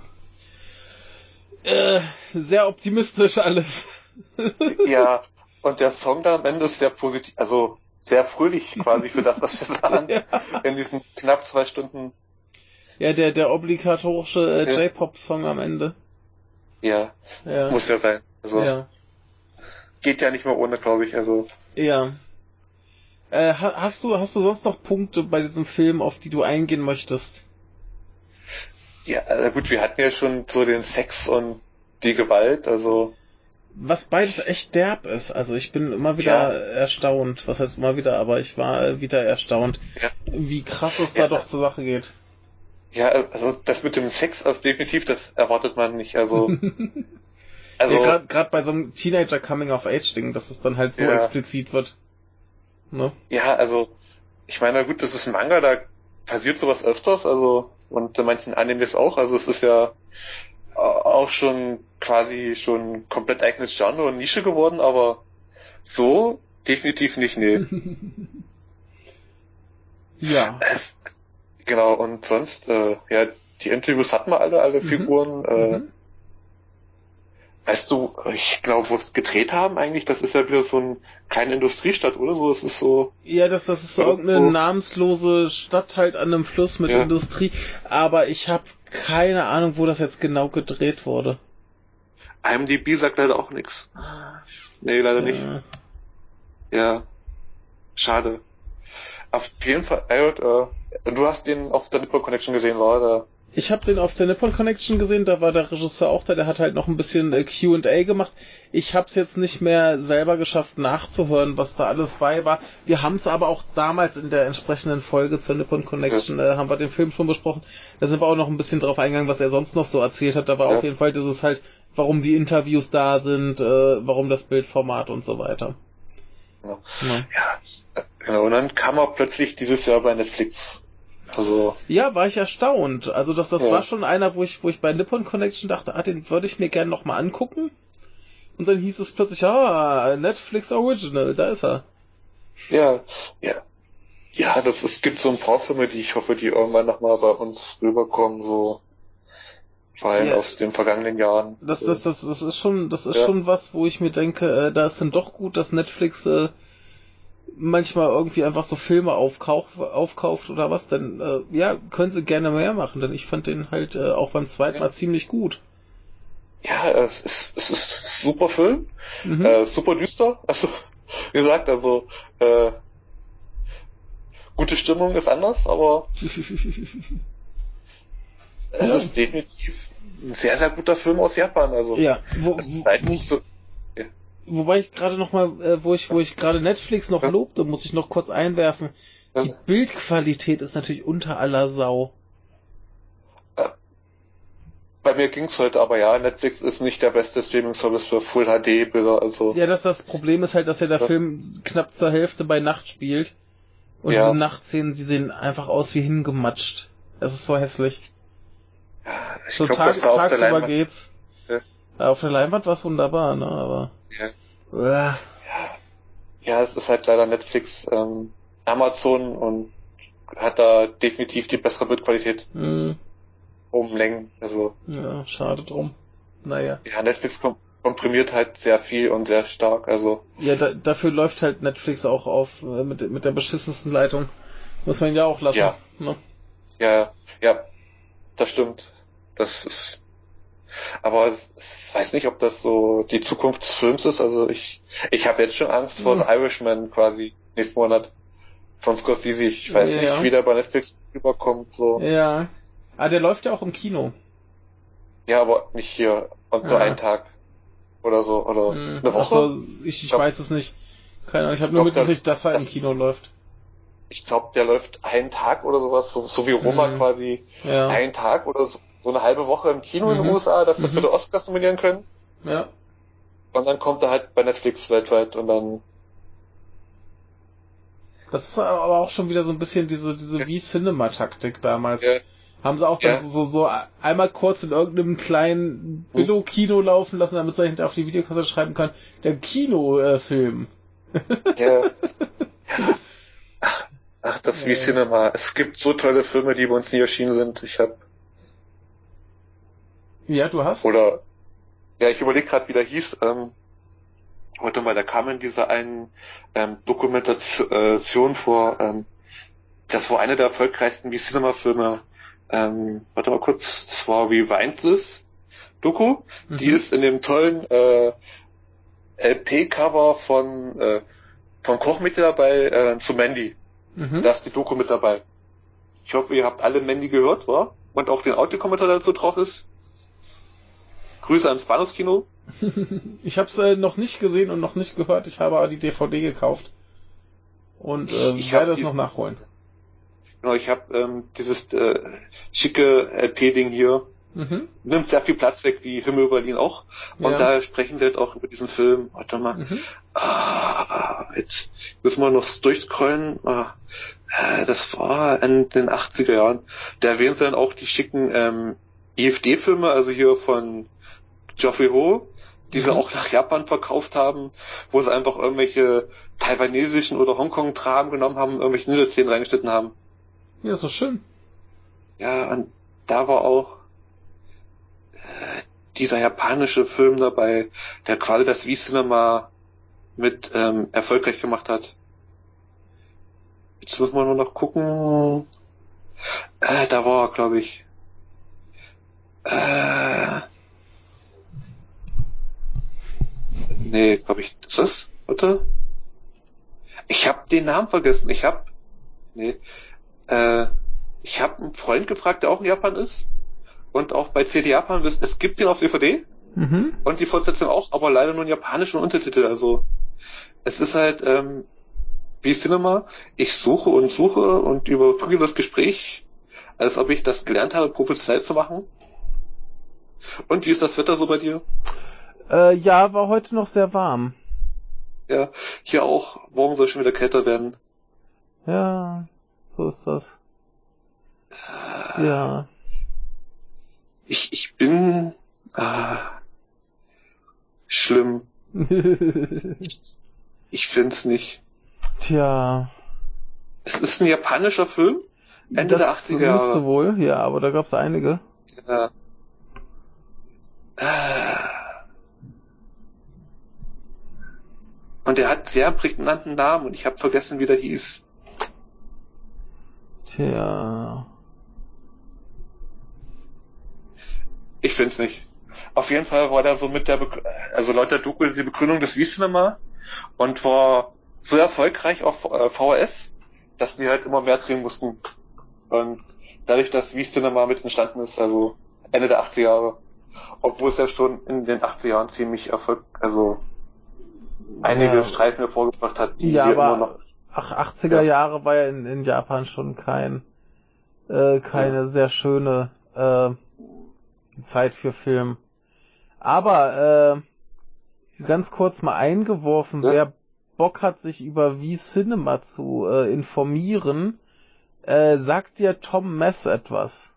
Äh, sehr optimistisch alles. ja, und der Song dann am Ende ist sehr positiv, also sehr fröhlich quasi für das, was wir sagen. ja. In diesen knapp zwei Stunden. Ja, der, der obligatorische äh, ja. J-Pop-Song am Ende. Ja, ja, muss ja sein. Also, ja. Geht ja nicht mehr ohne, glaube ich, also. Ja. Äh, hast du, hast du sonst noch Punkte bei diesem Film, auf die du eingehen möchtest? Ja, also gut, wir hatten ja schon so den Sex und die Gewalt, also. Was beides echt derb ist. Also ich bin immer wieder ja. erstaunt. Was heißt immer wieder, aber ich war wieder erstaunt, ja. wie krass es ja. da doch zur Sache geht. Ja, also das mit dem Sex, also definitiv, das erwartet man nicht. Also. also ja, gerade bei so einem Teenager Coming of Age Ding, dass es dann halt so explizit wird. Ne? Ja, also ich meine, gut, das ist ein Manga, da passiert sowas öfters, also und in manchen Animes auch. Also es ist ja auch schon quasi schon komplett eigenes Genre und Nische geworden, aber so definitiv nicht, nee. ja. Es, genau, und sonst, äh, ja, die Interviews hatten wir alle, alle mhm. Figuren. Äh, mhm. Weißt du, ich glaube, wo es gedreht haben eigentlich, das ist ja wieder so eine kleine Industriestadt, oder so? Es ist so. Ja, das, das ist so irgendeine namenslose Stadt halt an einem Fluss mit ja. Industrie. Aber ich habe keine Ahnung, wo das jetzt genau gedreht wurde. IMDb sagt leider auch nichts. Nee, leider ja. nicht. Ja. Schade. Auf jeden Fall, Elliot, äh, du hast den auf der Nipple Connection gesehen, war oder? Ich habe den auf der Nippon Connection gesehen, da war der Regisseur auch da, der hat halt noch ein bisschen äh, Q&A gemacht. Ich habe es jetzt nicht mehr selber geschafft nachzuhören, was da alles bei war. Wir haben es aber auch damals in der entsprechenden Folge zur Nippon Connection, äh, haben wir den Film schon besprochen. Da sind wir auch noch ein bisschen drauf eingegangen, was er sonst noch so erzählt hat. Da war ja. auf jeden Fall dieses halt, warum die Interviews da sind, äh, warum das Bildformat und so weiter. Ja. ja. ja. Genau, und dann kam auch plötzlich dieses Jahr bei Netflix also. Ja, war ich erstaunt. Also das, das ja. war schon einer, wo ich, wo ich bei Nippon Connection dachte, ah, den würde ich mir gerne nochmal angucken. Und dann hieß es plötzlich, ah, Netflix Original, da ist er. Ja, ja. Ja, das, es gibt so ein paar Filme, die ich hoffe, die irgendwann nochmal bei uns rüberkommen, so vor allem ja. aus den vergangenen Jahren. Das, das, das, das ist schon, das ist ja. schon was, wo ich mir denke, äh, da ist dann doch gut, dass Netflix äh, manchmal irgendwie einfach so Filme aufkauf, aufkauft oder was, dann äh, ja, können sie gerne mehr machen, denn ich fand den halt äh, auch beim zweiten Mal ziemlich gut. Ja, es ist, es ist super Film, mhm. äh, super düster, also wie gesagt, also äh, gute Stimmung ist anders, aber es ist definitiv ein sehr, sehr guter Film aus Japan, also ja, wo, es ist halt nicht so Wobei ich gerade noch mal, äh, wo ich, wo ich gerade Netflix noch lobte, muss ich noch kurz einwerfen. Die Bildqualität ist natürlich unter aller Sau. Äh, bei mir ging's heute, aber ja, Netflix ist nicht der beste Streaming-Service für Full HD-Bilder, also. Ja, das, das Problem ist halt, dass ja der ja. Film knapp zur Hälfte bei Nacht spielt. Und ja. diese Nachtszenen, die sehen einfach aus wie hingematscht. Das ist so hässlich. Ja, ich so glaub, Tag, tagsüber geht's. Ja. Auf der Leinwand war's wunderbar, ne, aber. Ja. Ja. ja, es ist halt leider Netflix, ähm, Amazon und hat da definitiv die bessere Bildqualität. Mhm. Um Längen, also. Ja, schade drum. Naja. Ja, Netflix kom komprimiert halt sehr viel und sehr stark, also. Ja, da, dafür läuft halt Netflix auch auf äh, mit, mit der beschissensten Leitung. Muss man ja auch lassen. Ja. Ne? Ja, ja, das stimmt. Das ist aber ich weiß nicht, ob das so die Zukunft des Films ist. Also ich, ich habe jetzt schon Angst vor hm. The Irishman quasi nächsten Monat von Scorsese. Ich weiß ja. nicht, wie der bei Netflix überkommt. So. Ja. Ah, der läuft ja auch im Kino. Ja, aber nicht hier. Und nur ja. einen Tag. Oder so. Oder hm. eine Woche. Also, ich, ich weiß es nicht. Keine Ahnung, ich habe nur mitgekriegt, dass er im Kino läuft. Ich glaube, der läuft einen Tag oder sowas, so, so wie Roma mhm. quasi ja. einen Tag oder so, so, eine halbe Woche im Kino mhm. in den USA, dass wir mhm. für die Oscars nominieren können. Ja. Und dann kommt er halt bei Netflix weltweit und dann. Das ist aber auch schon wieder so ein bisschen diese, diese ja. wie Cinema-Taktik damals. Ja. Haben sie auch dann ja. so, so einmal kurz in irgendeinem kleinen Billo-Kino laufen lassen, damit sie hinterher auf die Videokassette schreiben können, der Kinofilm. ja. Ach, das wie Cinema. Es gibt so tolle Filme, die bei uns nie erschienen sind. Ich hab. Ja, du hast? Oder ja, ich überlege gerade, wie der hieß. Ähm, warte mal, da kam in dieser einen ähm, Dokumentation vor. Ähm, das war eine der erfolgreichsten wie Cinema-Filme. Ähm, warte mal kurz, das war Rewindless Doku. Mhm. Die ist in dem tollen äh, LP-Cover von äh, von Koch mit dabei äh, zu Mandy. Mhm. Da ist die Doku mit dabei. Ich hoffe, ihr habt alle Mandy gehört, wa? Und auch den Audiokommentar dazu drauf ist. Grüße ans Bahnhofskino. ich habe es äh, noch nicht gesehen und noch nicht gehört. Ich habe aber die DVD gekauft und äh, ich werde es noch nachholen. Genau, ich habe ähm, dieses äh, schicke LP-Ding hier. Mhm. Nimmt sehr viel Platz weg, wie Himmel über Berlin auch. Und ja. da sprechen wir halt auch über diesen Film. Warte mal. Mhm. Ah, jetzt müssen wir noch durchscrollen. Ah, äh, das war in den 80er Jahren. Da erwähnen sie dann auch die schicken ähm, EFD-Filme, also hier von Geoffrey Ho, die sie mhm. auch nach Japan verkauft haben, wo sie einfach irgendwelche taiwanesischen oder Hongkong-Dramen genommen haben, irgendwelche Niederszenen reingeschnitten haben. Ja, ist doch schön. Ja, und da war auch äh, dieser japanische Film dabei, der quasi das V-Cinema mit ähm, erfolgreich gemacht hat. Jetzt müssen wir nur noch gucken. Äh, da war er, glaube ich. Äh, Nee, glaube ich, ist das? Warte. Ich habe den Namen vergessen. Ich habe nee, äh, ich habe einen Freund gefragt, der auch in Japan ist und auch bei CD Japan ist, es gibt den auf DVD mhm. und die Fortsetzung auch, aber leider nur in japanischen Untertitel. Also es ist halt ähm, wie Cinema. Ich suche und suche und überprüfe das Gespräch, als ob ich das gelernt habe, professionell zu machen. Und wie ist das Wetter so bei dir? Äh, ja, war heute noch sehr warm. Ja, hier auch. Morgen soll schon wieder kälter werden. Ja, so ist das. Ja. Ich, ich bin äh, schlimm. ich find's nicht. Tja. Es ist ein japanischer Film. Ende das der 80er Jahre. müsste wohl, ja, aber da gab's einige. Ja. Äh, Und er hat sehr prägnanten Namen und ich habe vergessen, wie der hieß. Tja. Ich find's nicht. Auf jeden Fall war der so mit der, Be also laut der Doku die Begründung des V-Cinema und war so erfolgreich auf äh, VHS, dass die halt immer mehr drehen mussten. Und dadurch, dass V-Cinema mit entstanden ist, also Ende der 80er Jahre, obwohl es ja schon in den 80er Jahren ziemlich erfolg, also einige. Streifen hervorgebracht hat, die ja, wir aber, immer noch. Ach, 80er ja. Jahre war ja in, in Japan schon kein äh, keine sehr schöne äh, Zeit für Film. Aber äh, ganz kurz mal eingeworfen, ja. wer Bock hat, sich über V-Cinema zu äh, informieren, äh, sagt dir Tom Mess etwas?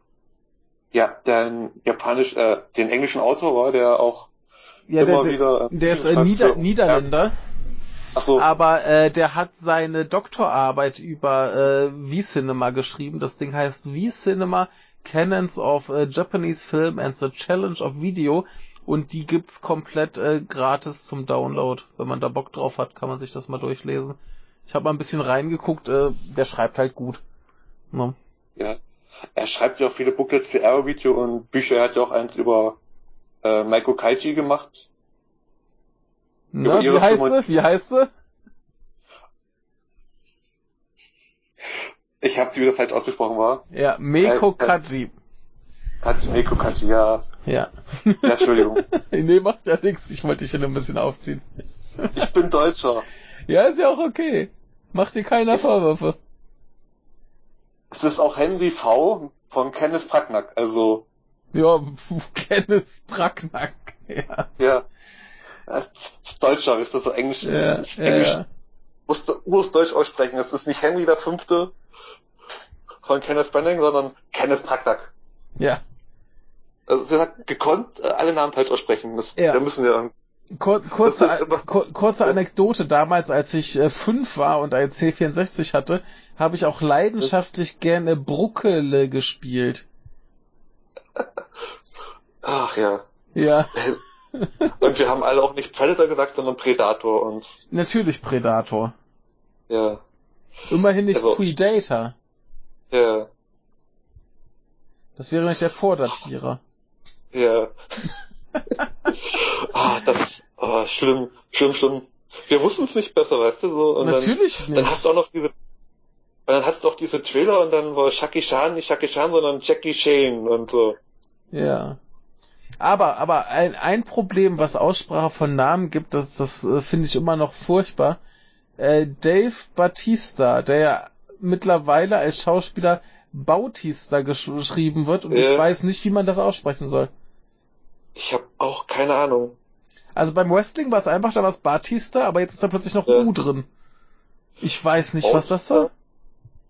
Ja, der japanisch, äh, den englischen Autor war, der auch ja, immer der, wieder. Äh, der ist äh, Nieder Niederländer. Ja. Ach so. Aber äh, der hat seine Doktorarbeit über äh, V-Cinema geschrieben. Das Ding heißt V-Cinema Canons of äh, Japanese Film and the Challenge of Video. Und die gibt's komplett äh, gratis zum Download. Wenn man da Bock drauf hat, kann man sich das mal durchlesen. Ich habe mal ein bisschen reingeguckt. Äh, der schreibt halt gut. Ne? Ja. Er schreibt ja auch viele Booklets für Aero Video und Bücher. Er hat ja auch eins über äh, Maiko Kaiji gemacht. Na, wie heißt sie? Wie heißt sie? Ich habe sie wieder falsch ausgesprochen, war? Ja, Meiko Kaji. Kaji, Meiko Kaji, ja. Ja. Ja, Entschuldigung. nee, macht ja nichts. Ich wollte dich ja nur ein bisschen aufziehen. Ich bin Deutscher. Ja, ist ja auch okay. Mach dir keiner Vorwürfe. Es ist auch Henry V. von Kenneth Bracknack, also. Ja, Kenneth Bracknack, ja. Ja. Deutscher ist das so Englisch. Ja, das Englisch. ja. Muss, muss Deutsch aussprechen. Es ist nicht Henry der Fünfte von Kenneth Branagh, sondern Kenneth Bracknack. Ja. Also sie hat gekonnt äh, alle Namen falsch aussprechen. Das, Ja. Da müssen wir. Kur kurze, Das kurze Anekdote. Damals, als ich äh, fünf war und ein C64 hatte, habe ich auch leidenschaftlich gerne Bruckele gespielt. Ach ja. Ja, Und wir haben alle auch nicht Predator gesagt, sondern Predator und natürlich Predator. ja. Immerhin nicht Also- Predator. Ja. Das wäre nicht der Vordatierer. Ja. ah, das, oh, schlimm, schlimm, schlimm. Wir wussten es nicht besser, weißt du, so. Und Natürlich dann, dann hast nicht. du auch noch diese, und dann hast du auch diese Trailer und dann war Shaki Chan, nicht Shaki Chan, sondern Jackie Shane und so. Ja. Aber, aber ein, ein Problem, was Aussprache von Namen gibt, das, das äh, finde ich immer noch furchtbar. Äh, Dave Batista, der ja mittlerweile als Schauspieler Bautista gesch geschrieben wird und ich Ja. weiß nicht, wie man das aussprechen soll. Ich habe auch keine Ahnung. Also beim Wrestling war es einfach, da war es Batista, aber jetzt ist da plötzlich noch. U drin. Ich weiß nicht, was das soll.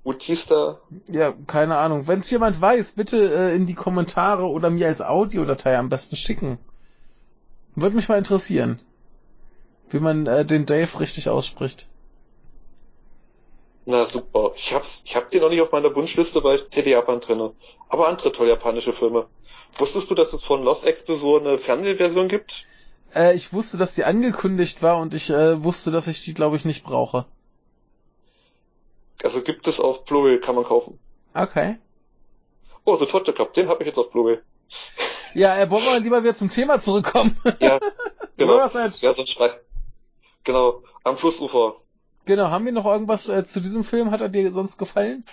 Utista. Ja, keine Ahnung. Wenn es jemand weiß, bitte äh, in die Kommentare oder mir als Audiodatei am besten schicken. Würde mich mal interessieren, wie man äh, den Dave richtig ausspricht. Na super. Ich hab's, ich hab den noch nicht auf meiner Wunschliste bei CD Japan drinne. Aber andere tolle japanische Filme. Wusstest du, dass es von Lost Explosur eine Fernsehversion gibt? Äh, ich wusste, dass die angekündigt war und ich äh, wusste, dass ich die, glaube ich, nicht brauche. Also gibt es auf Blu-ray, kann man kaufen. Okay. Oh, The Torture Club, den habe ich jetzt auf Blu-ray. Ja, äh, wollen wir lieber wieder zum Thema zurückkommen. Ja, genau. Ja, sonst schrei. Genau, am Flussufer. Genau, haben wir noch irgendwas äh, zu diesem Film? Hat er dir sonst gefallen?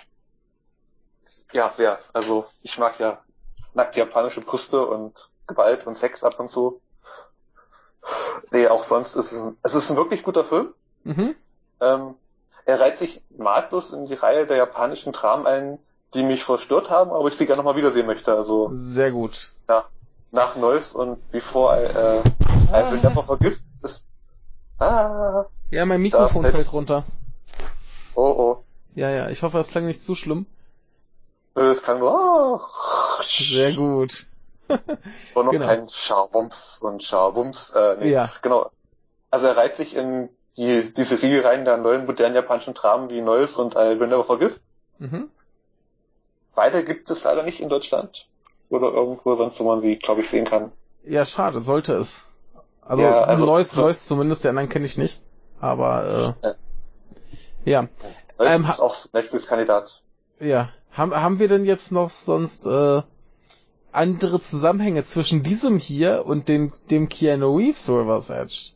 Ja, sehr. Also ich mag ja nackte japanische Brüste und Gewalt und Sex ab und zu. Nee, auch sonst ist es ein, es ist ein wirklich guter Film. Mhm. Ähm, er reiht sich nahtlos in die Reihe der japanischen Dramen ein, die mich verstört haben, aber ich sie gerne nochmal wiedersehen möchte. Also Sehr gut. nach, nach Neuss und Before I, äh, I Will Never Forgive ist... Ah, Ja, mein Mikrofon fällt- fällt runter. oh oh. Ja, ja, ich hoffe, das klang nicht zu schlimm. Äh, Es klang nur... Oh. Sehr gut. Es war noch Genau. kein Schabums und Schabums. Äh, nee, Ja. Genau. Also er reiht sich in die, die Serie rein der neuen modernen japanischen Dramen wie Neues und I Will Never Forgive. Mhm. Beide gibt es leider nicht in Deutschland. Oder irgendwo sonst, wo man sie, glaube ich, sehen kann. Ja, schade, sollte es. Also, Ja, also- Neues, Neues zumindest, die anderen kenne ich nicht. Aber, äh, ja, Neues Ähm, ist auch Netflix-Kandidat. ja. Haben, haben wir denn jetzt noch sonst, äh, andere Zusammenhänge zwischen diesem hier und dem, dem Keanu Reeves River's Edge?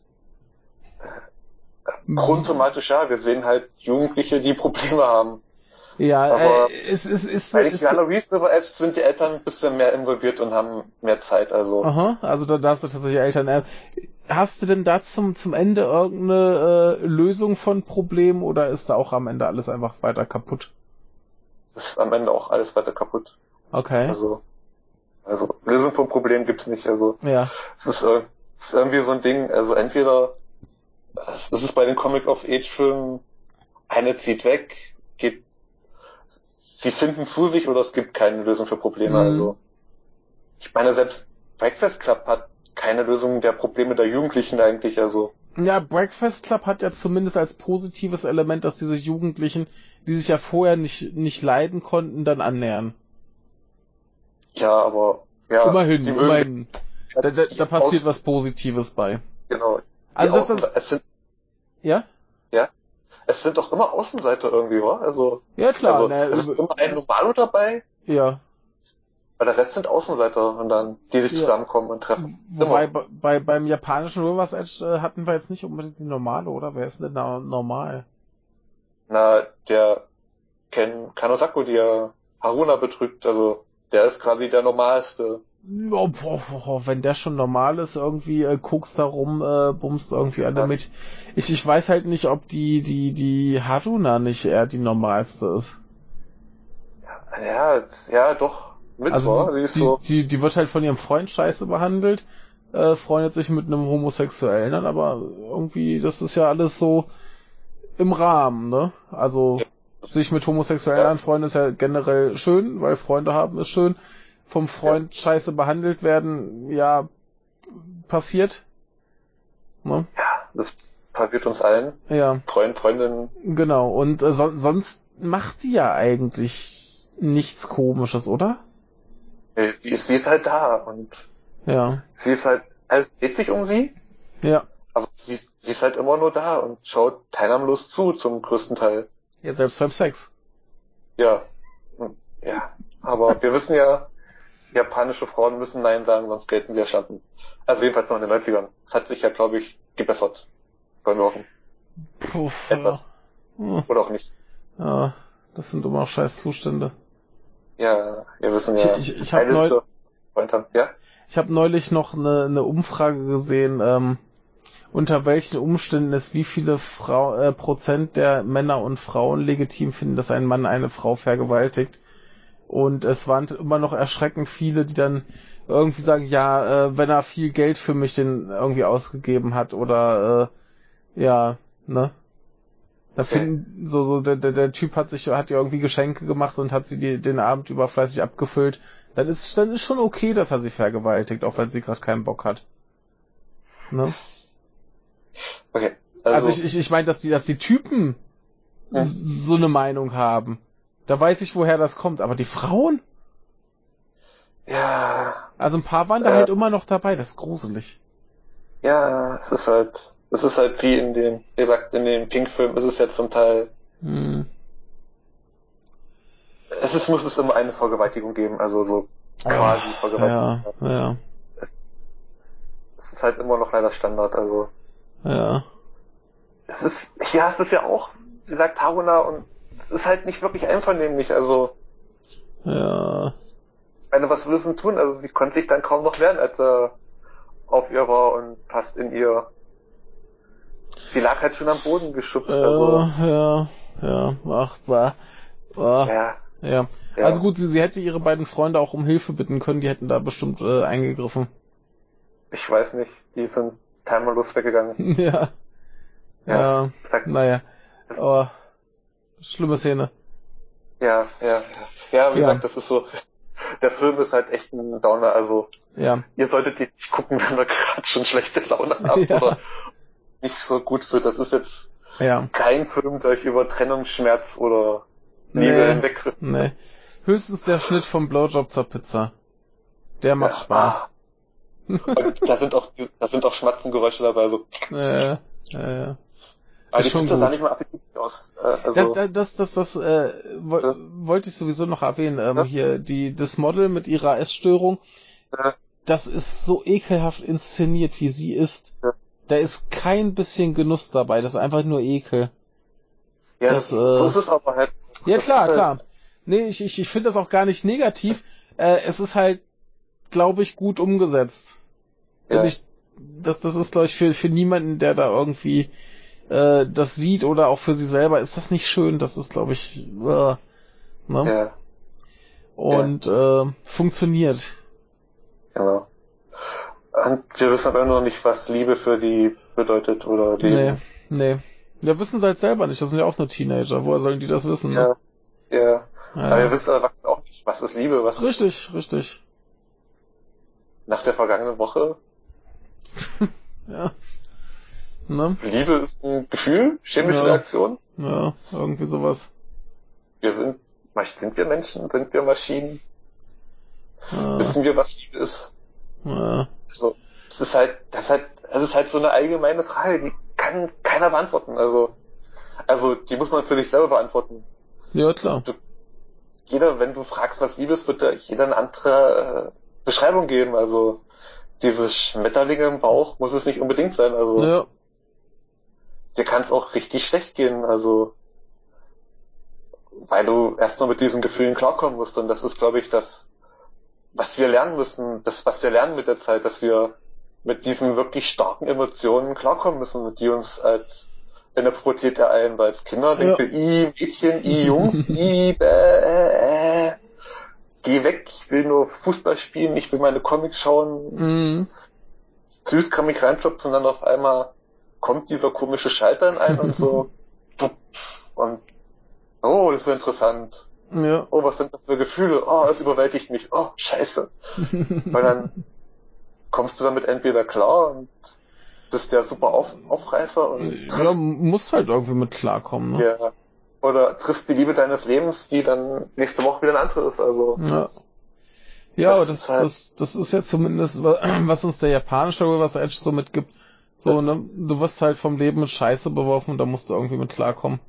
Grundthematisch ja, wir sehen halt Jugendliche, die Probleme haben. Ja, aber äh, es ist, ist, Bei ist, Keanu Reeves Edge sind die Eltern ein bisschen mehr involviert und haben mehr Zeit, also. Aha, also da, da hast du tatsächlich Eltern. Äh, hast du denn da zum, zum Ende irgendeine äh, Lösung von Problemen oder ist da auch am Ende alles einfach weiter kaputt? Es ist am Ende auch alles weiter kaputt. Okay. Also, also Lösung vom Problem gibt's nicht. Also Ja. es ist, äh, es ist irgendwie so ein Ding, also entweder es ist bei den Comic-of-Age-Filmen, eine zieht weg, geht sie finden zu sich oder es gibt keine Lösung für Probleme. Mhm. Also ich meine, selbst Breakfast Club hat keine Lösung der Probleme der Jugendlichen eigentlich. Also Ja, Breakfast Club hat ja zumindest als positives Element, dass diese Jugendlichen, die sich ja vorher nicht, nicht leiden konnten, dann annähern. ja, aber ja, immerhin, immerhin. Da, da, da passiert was Positives bei. Genau. Also das, das, es sind ja? es sind doch immer Außenseiter irgendwie, wa? Also, Ja, klar. also ne, es ist immer ein Normalo dabei, ja. aber der Rest sind Außenseiter und dann, die sich Ja. zusammenkommen und treffen. Wobei bei, bei, beim japanischen River's Edge äh, hatten wir jetzt nicht unbedingt die normale, oder? Wer ist denn da normal? Na, der Ken Kanosaku, der Haruna betrügt, also der ist quasi der normalste. Oh, boah, boah, wenn der schon normal ist, irgendwie äh, guckst da rum, äh, bummst irgendwie alle mit. Ich, ich weiß halt nicht, ob die, die, die Haruna nicht eher die normalste ist. Ja, ja, doch. Mit also die, die, so. die, die wird halt von ihrem Freund scheiße behandelt, äh, freundet sich mit einem Homosexuellen an, aber irgendwie, das ist ja alles so im Rahmen, ne? Also ja. sich mit Homosexuellen ja. anfreunden ist ja generell schön, weil Freunde haben ist schön vom Freund ja. scheiße behandelt werden, ja, passiert. Ne? Ja, das passiert uns allen. Ja. Freund, Freundinnen. Genau, und äh, so, sonst macht die ja eigentlich nichts komisches, oder? Ja, sie, ist, sie ist halt da und ja. sie ist halt, alles dreht sich um sie. Ja. Aber sie, sie ist halt immer nur da und schaut teilnahmlos zu zum größten Teil. Ja, selbst beim Sex. Ja. Hm, ja. Aber wir wissen ja, japanische Frauen müssen Nein sagen, sonst gelten wir Schlampen. Also jedenfalls noch in den 90ern. Das hat sich ja, glaube ich, gebessert. Wollen wir hoffen. Puh, Etwas. Ja. Oder auch nicht. Ja, das sind immer scheiß Zustände. Ja, wir wissen ja. Ich, ich, ich habe ja? Ich hab neulich noch eine, eine Umfrage gesehen, ähm, unter welchen Umständen es wie viele Frau, äh, Prozent der Männer und Frauen legitim finden, dass ein Mann eine Frau vergewaltigt. Und es waren immer noch erschreckend viele, die dann irgendwie sagen, ja, äh, wenn er viel Geld für mich den irgendwie ausgegeben hat oder äh, ja, ne? Da okay. finden so so der, der, der Typ hat sich hat ja irgendwie Geschenke gemacht und hat sie die, den Abend über fleißig abgefüllt. Dann ist dann ist schon okay, dass er sie vergewaltigt, auch wenn sie gerade keinen Bock hat. Ne? Okay. Also, also ich ich, ich meine, dass die dass die Typen ja. so eine Meinung haben. Da weiß ich, woher das kommt. Aber die Frauen? Ja. Also ein paar waren da halt immer noch dabei. Das ist gruselig. Ja, es ist halt, es ist halt wie in dem, wie gesagt, in dem Pink-Film ist es ja zum Teil. Hm. Es ist, muss es immer eine Vergewaltigung geben, also so quasi Ach, Vergewaltigung. Ja, ja. Es, es ist halt immer noch leider Standard, also. Ja. Es ist, hier hast du es ja auch, wie gesagt, Haruna und ist halt nicht wirklich einvernehmlich, also. Ja. Ich meine, was will sie tun? Also sie konnte sich dann kaum noch wehren, als er auf ihr war und fast in ihr. Sie lag halt schon am Boden geschubst. Ja, also. ja, ja, ach, bah. bah. Ja. ja. Ja. Also gut, sie, sie hätte ihre beiden Freunde auch um Hilfe bitten können, die hätten da bestimmt äh, eingegriffen. Ich weiß nicht, die sind timerlos weggegangen. ja. Ja, ja. Sag, naja. Aber schlimme Szene. Ja, ja, ja. wie ja. gesagt, das ist so. Der Film ist halt echt ein Downer, also ja. ihr solltet ihn nicht gucken, wenn ihr gerade schon schlechte Laune habt ja. oder nicht so gut wird. Das ist jetzt ja. kein Film, der euch über Trennungsschmerz oder Liebe nee, hinwegriss. Nee. Höchstens der Schnitt vom Blowjob zur Pizza. Der macht ja, Spaß. Und da sind auch, da sind auch Schmatzengeräusche dabei, so. Ja, ja, ja. Aber ist die Pizza sah nicht mal appetitlich aus. Äh, also das, das, das, das, äh, wo, ja. wollte ich sowieso noch erwähnen. Ähm, ja. Hier, die, das Model mit ihrer Essstörung, ja. das ist so ekelhaft inszeniert, wie sie ist. Da ist kein bisschen Genuss dabei, das ist einfach nur Ekel. Ja, das, äh, so ist es aber halt. Ja, klar, halt klar. Nee, ich, ich, ich finde das auch gar nicht negativ. Äh, es ist halt, glaube ich, gut umgesetzt. Ja. Ich, das, das ist, glaube ich, für, für niemanden, der da irgendwie äh, das sieht oder auch für sie selber, ist das nicht schön. Das ist, glaube ich, äh, ne? Ja. Und ja. Äh, funktioniert. Genau. Und wir wissen aber noch nicht, was Liebe für die bedeutet oder Leben. Nee, nee. Ja, wissen sie halt selber nicht. Das sind ja auch nur Teenager. Woher sollen die das wissen? Ne? Ja. Ja. ja. Aber wir wissen Erwachsene auch nicht, was ist Liebe, was Richtig, ist... richtig. Nach der vergangenen Woche? ja. Ne? Liebe ist ein Gefühl, chemische ja. Reaktion. Ja, irgendwie sowas. Wir sind, sind wir Menschen? Sind wir Maschinen? Ja. Wissen wir, was Liebe ist? Ja. Also, es ist halt, das ist halt, es ist halt so eine allgemeine Frage, die kann keiner beantworten. Also, also, die muss man für sich selber beantworten. Ja, klar. Du, jeder, wenn du fragst, was Liebe ist, wird da jeder eine andere äh, Beschreibung geben. Also, diese Schmetterlinge im Bauch muss es nicht unbedingt sein. Also, ja dir kann es auch richtig schlecht gehen, also weil du erst mal mit diesen Gefühlen klarkommen musst und das ist, glaube ich, das was wir lernen müssen, das, was wir lernen mit der Zeit, dass wir mit diesen wirklich starken Emotionen klarkommen müssen, die uns als in der Pubertät ereilen, weil als Kinder ja. denken wir, i Mädchen, i Jungs, i bäh, äh, geh weg, ich will nur Fußball spielen, ich will meine Comics schauen. Mhm. Süß kann mich reinschubsen und dann auf einmal kommt dieser komische Schalter in einen und so und oh, das ist interessant. Ja. Oh, was sind das für Gefühle? Oh, das überwältigt mich. Oh, scheiße. Weil dann kommst du damit entweder klar und bist der super Auf Aufreißer und ja, musst halt irgendwie mit klarkommen. Ne? Ja. Oder triffst die Liebe deines Lebens, die dann nächste Woche wieder ein andere ist. Also ja. Ja, das aber das, halt das, das ist ja zumindest, was uns der japanische Reverse Edge so mitgibt. So, ne, du wirst halt vom Leben mit Scheiße beworfen, da musst du irgendwie mit klarkommen.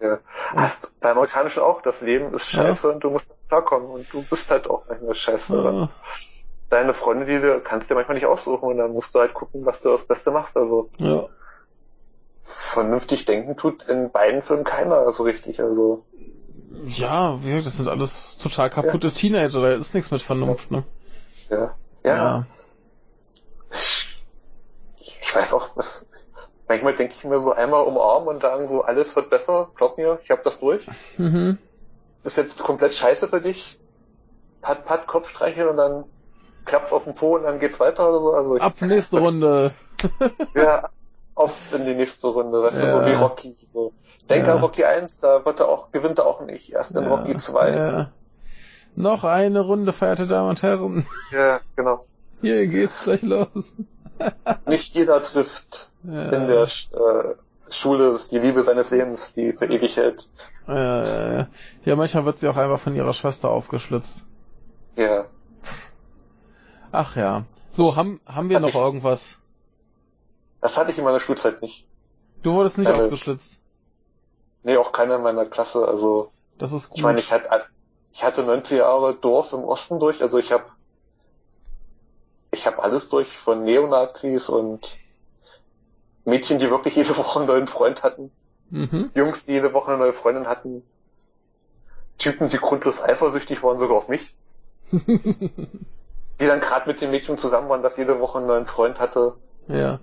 Ja. Hast beim Amerikanischen auch, das Leben ist scheiße ja. und du musst klarkommen und du bist halt auch manchmal scheiße. Ja. Deine Freunde, die du kannst dir manchmal nicht aussuchen und dann musst du halt gucken, was du das Beste machst. Also ja. vernünftig denken tut in beiden Filmen keiner so richtig. Also ja, das sind alles total kaputte ja. Teenager, da ist nichts mit Vernunft, ne? Ja. Ja. ja. Ich weiß auch, was manchmal denke ich mir so einmal umarmen und sagen so, alles wird besser, glaub mir, ich hab das durch. Mhm. ist jetzt komplett scheiße für dich. Pat, pat, Kopf streicheln und dann klappt's auf den Po und dann geht's weiter oder so. Also Ab nächste Runde. ja, auf in die nächste Runde, weißt ja. du, so wie Rocky. So. Denk ja. an Rocky 1, da wird er auch, gewinnt er auch nicht. Erst in ja. Rocky 2. Ja. Noch eine Runde, verehrte Damen und Herren. Ja, genau. Hier geht's gleich los. Nicht jeder trifft ja. in der äh, Schule die Liebe seines Lebens, die für ewig hält. Ja, ja. ja, manchmal wird sie auch einfach von ihrer Schwester aufgeschlitzt. Ja. Ach ja. So, haben, haben wir noch ich, irgendwas? Das hatte ich in meiner Schulzeit nicht. Du wurdest nicht Keine, aufgeschlitzt? Nee, auch keiner in meiner Klasse, also. Das ist gut. Ich meine, ich hatte, ich hatte 90 Jahre Dorf im Osten durch, also ich habe ich habe alles durch, von Neonazis und Mädchen, die wirklich jede Woche einen neuen Freund hatten, mhm. Jungs, die jede Woche eine neue Freundin hatten, Typen, die grundlos eifersüchtig waren, sogar auf mich, die dann gerade mit dem Mädchen zusammen waren, das jede Woche einen neuen Freund hatte. Ja.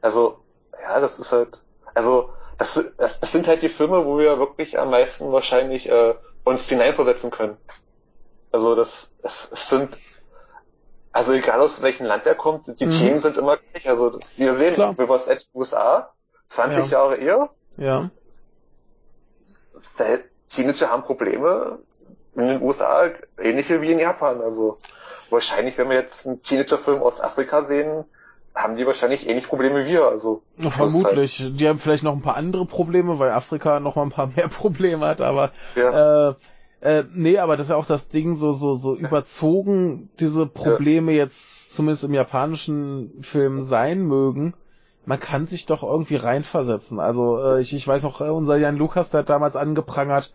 Also, ja, das ist halt, also, das, das, das sind halt die Filme, wo wir wirklich am meisten wahrscheinlich äh, uns hineinversetzen können. Also das, es, es sind also egal aus welchem Land er kommt, die mhm. Themen sind immer gleich. Also wir sehen, Klar. wir was Edge USA, 20 ja. Jahre eher. Ja. Teenager haben Probleme in den USA, ähnliche wie in Japan. Also wahrscheinlich, wenn wir jetzt einen Teenager-Film aus Afrika sehen, haben die wahrscheinlich ähnlich Probleme wie wir. Also vermutlich. Halt die haben vielleicht noch ein paar andere Probleme, weil Afrika noch mal ein paar mehr Probleme hat. Aber ja. äh, äh, nee, aber das ist ja auch das Ding, so, so, so überzogen diese Probleme jetzt zumindest im japanischen Film sein mögen. Man kann sich doch irgendwie reinversetzen. Also, äh, ich, ich weiß noch, äh, unser Jan Lukas, der hat damals angeprangert,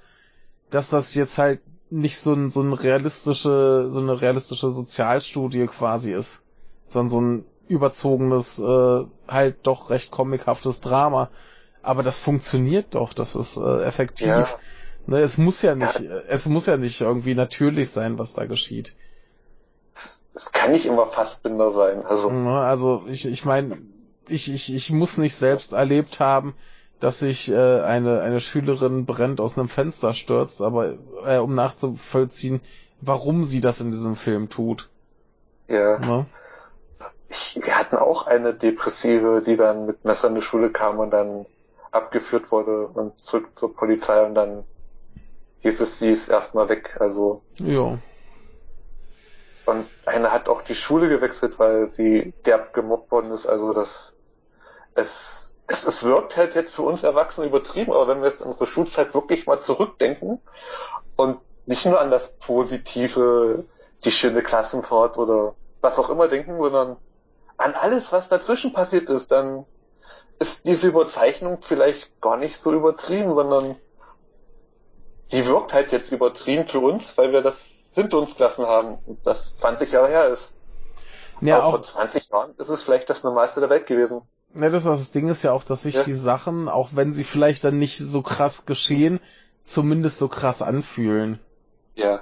dass das jetzt halt nicht so ein, so ein realistische, so eine realistische Sozialstudie quasi ist, sondern so ein überzogenes, äh, halt doch recht comichaftes Drama. Aber das funktioniert doch, das ist äh, effektiv. Ja. Ne, es muss ja nicht, ja. es muss ja nicht irgendwie natürlich sein, was da geschieht. Es kann nicht immer Fassbinder sein. Also, ne, also ich, ich meine, ich, ich, ich muss nicht selbst erlebt haben, dass sich äh, eine, eine Schülerin brennt aus einem Fenster stürzt, aber äh, um nachzuvollziehen, warum sie das in diesem Film tut. Ja. Ne? Ich, wir hatten auch eine Depressive, die dann mit Messer in die Schule kam und dann abgeführt wurde und zurück zur Polizei und dann hieß es, sie ist erstmal weg. Also. Ja. Und eine hat auch die Schule gewechselt, weil sie derb gemobbt worden ist. Also das, es, es, es wirkt halt jetzt für uns Erwachsene übertrieben, aber wenn wir jetzt unsere Schulzeit wirklich mal zurückdenken und nicht nur an das Positive, die schöne Klassenfahrt oder was auch immer denken, sondern an alles, was dazwischen passiert ist, dann ist diese Überzeichnung vielleicht gar nicht so übertrieben, sondern die wirkt halt jetzt übertrieben für uns, weil wir das hinter uns gelassen haben und das 20 Jahre her ist. Ja, Aber auch vor 20 Jahren ist es vielleicht das Normalste der Welt gewesen. Ja, das, das Ding ist ja auch, dass sich ja. die Sachen, auch wenn sie vielleicht dann nicht so krass geschehen, zumindest so krass anfühlen. Ja.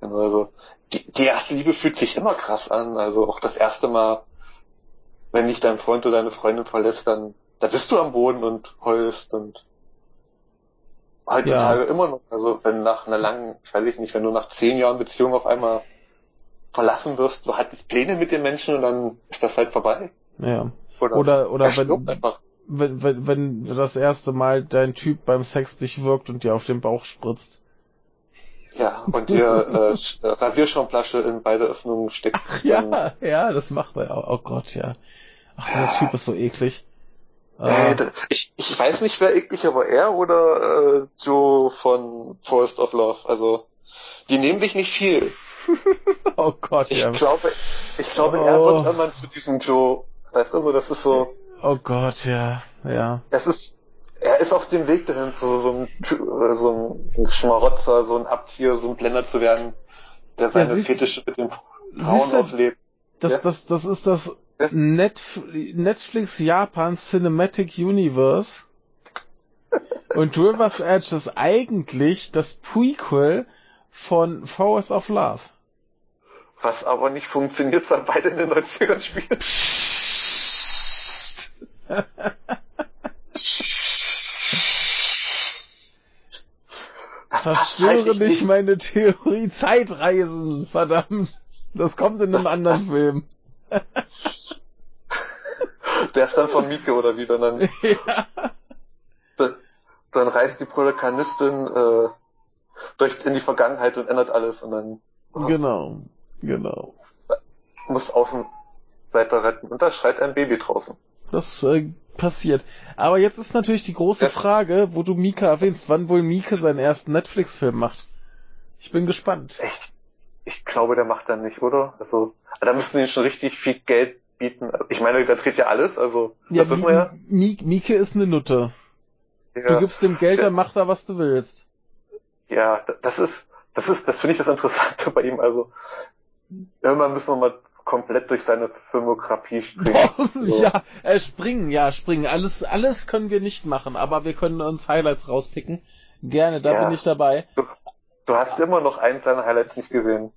Also, die, die erste Liebe fühlt sich immer krass an. Also auch das erste Mal, wenn dich dein Freund oder deine Freundin verlässt, dann da bist du am Boden und heulst und heutzutage ja. immer noch. Also wenn nach einer langen, ich weiß ich nicht, wenn du nach zehn Jahren Beziehung auf einmal verlassen wirst, du hattest Pläne mit den Menschen und dann ist das halt vorbei. Ja. Oder, oder, oder wenn, wenn, wenn, wenn das erste Mal dein Typ beim Sex dich wirkt und dir auf den Bauch spritzt. Ja, und dir äh, Rasierschaumflasche in beide Öffnungen steckt. Ach, ja, ja, das macht er. Oh Gott, ja. Ach, dieser ja. Typ ist so eklig. Äh, äh, ich, ich weiß nicht, wer eklig, aber er oder äh, Joe von Forest of Love. Also, die nehmen sich nicht viel. oh Gott, ich ja. Glaube, ich glaube, oh. er wird irgendwann zu diesem Joe. Weißt du, so, das ist so. Oh Gott, ja, ja. Es ist, er ist auf dem Weg dahin, zu so ein, äh, so ein Schmarotzer, so ein Abzieher, so ein Blender zu werden, der seine ja, Fetische mit den Frauen auslebt. Das, ja? das, das ist das Netf Netflix Japan Cinematic Universe. Und River's Edge ist eigentlich das Prequel von Forest of Love. Was aber nicht funktioniert, weil beide in den 90ern spielen. Zerstöre nicht, nicht meine Theorie Zeitreisen, verdammt. Das kommt in einem anderen Film. Der ist dann von Mieke oder wie dann dann. Ja. Dann, dann reist die Protagonistin äh, durch in die Vergangenheit und ändert alles und dann. Oh, genau, genau. Muss Außenseiter retten und da schreit ein Baby draußen. Das äh, passiert. Aber jetzt ist natürlich die große Frage, wo du Mika erwähnst, wann wohl Mika seinen ersten Netflix-Film macht. Ich bin gespannt. Echt? Ich glaube, der macht dann nicht, oder? Also, da müssten die schon richtig viel Geld bieten. Ich meine, da dreht ja alles, also ja, das wissen wir ja. Mieke ist eine Nutte. Ja. Du gibst dem Geld, dann macht er, was du willst. Ja, das ist, das ist, das finde ich das Interessante bei ihm. Also irgendwann müssen wir mal komplett durch seine Filmografie springen. so. Ja, äh, springen, ja, springen. Alles, alles können wir nicht machen, aber wir können uns Highlights rauspicken. Gerne, da ja. bin ich dabei. Du, hast immer noch eins seiner Highlights nicht gesehen.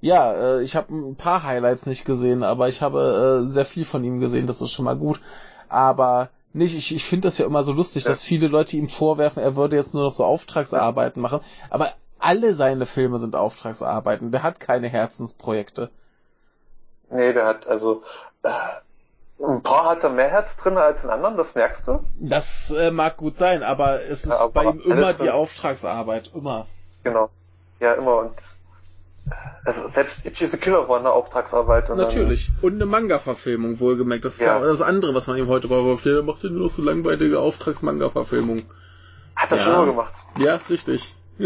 Ja, äh, ich habe ein paar Highlights nicht gesehen, aber ich habe äh, sehr viel von ihm gesehen, das ist schon mal gut. Aber nicht, ich, ich finde das ja immer so lustig, ja. dass viele Leute ihm vorwerfen, er würde jetzt nur noch so Auftragsarbeiten machen. Aber alle seine Filme sind Auftragsarbeiten. Der hat keine Herzensprojekte. Nee, der hat also äh, ein paar hat er mehr Herz drin als in anderen, das merkst du? Das äh, mag gut sein, aber es ist ja, aber bei ihm immer die Auftragsarbeit, immer. Genau. Ja, immer und also selbst Itchy the Killer war eine Auftragsarbeit. Und Natürlich. Dann, und eine Manga-Verfilmung, wohlgemerkt. Das ist ja. das andere, was man ihm heute vorwirft. Der macht ja nur so langweilige Auftrags-Manga-Verfilmung. Hat er ja. schon mal gemacht. Ja, richtig.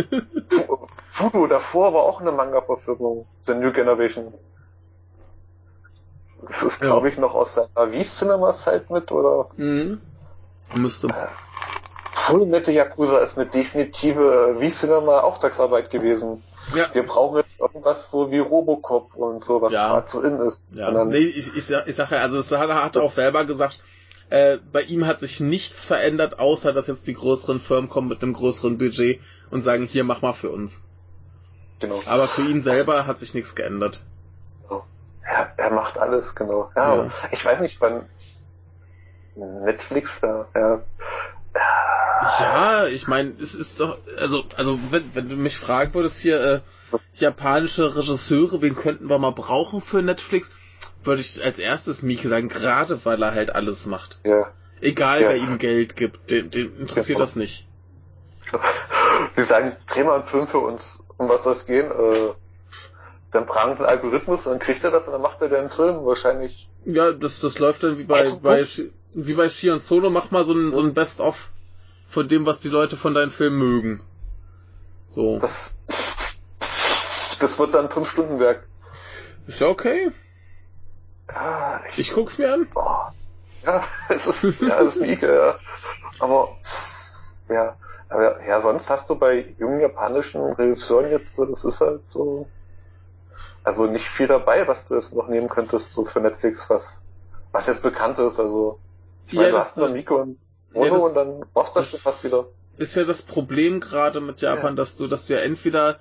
Fudo davor war auch eine Manga-Verfilmung. The New Generation. Das ist, glaube ja. ich, noch aus seiner V-Cinema-Zeit mit, oder? Mhm. Müsste. Äh, Full Metal Yakuza ist eine definitive V-Cinema-Auftragsarbeit gewesen. Ja. Wir brauchen jetzt irgendwas so wie Robocop und so, was ja. gerade so in ist. Ja. Dann, nee, ich, ich, ich sage ja, also das hat er hat auch selber gesagt, äh, bei ihm hat sich nichts verändert, außer dass jetzt die größeren Firmen kommen mit einem größeren Budget und sagen, hier, mach mal für uns. Genau. Aber für ihn selber hat sich nichts geändert. Ja, er macht alles, genau. Ja, ja. ich weiß nicht, wann Netflix, ja, ja. Ja, ich meine, es ist doch, also, also wenn, wenn du mich fragen würdest hier, äh, japanische Regisseure, wen könnten wir mal brauchen für Netflix, würde ich als erstes Mieke sagen, gerade weil er halt alles macht. Ja. Egal, ja. wer ihm Geld gibt, den, den interessiert ja. das nicht. Sie sagen, dreh mal einen Film für uns, um was soll es gehen? Äh, dann fragen sie den Algorithmus, dann kriegt er das und dann macht er den Film wahrscheinlich. Ja, das, das läuft dann wie bei, bei, wie bei Shion Solo, mach mal so ein, so ein Best-of von dem, was die Leute von deinen Filmen mögen. So. Das, das wird dann fünf Stunden Werk. Ist ja okay. Ja, ich, ich guck's mir an. Oh, ja, es ist, ja, das ist Mieke, ja. Aber, ja, aber, ja, sonst hast du bei jungen japanischen Regisseuren jetzt so, das ist halt so, also nicht viel dabei, was du jetzt noch nehmen könntest, so für Netflix, was, was jetzt bekannt ist, also, ich meine, ja, du hast nur Miko und Mono ja, das, und dann war's das fast wieder. Ist ja das Problem gerade mit Japan, ja. dass du, dass du ja entweder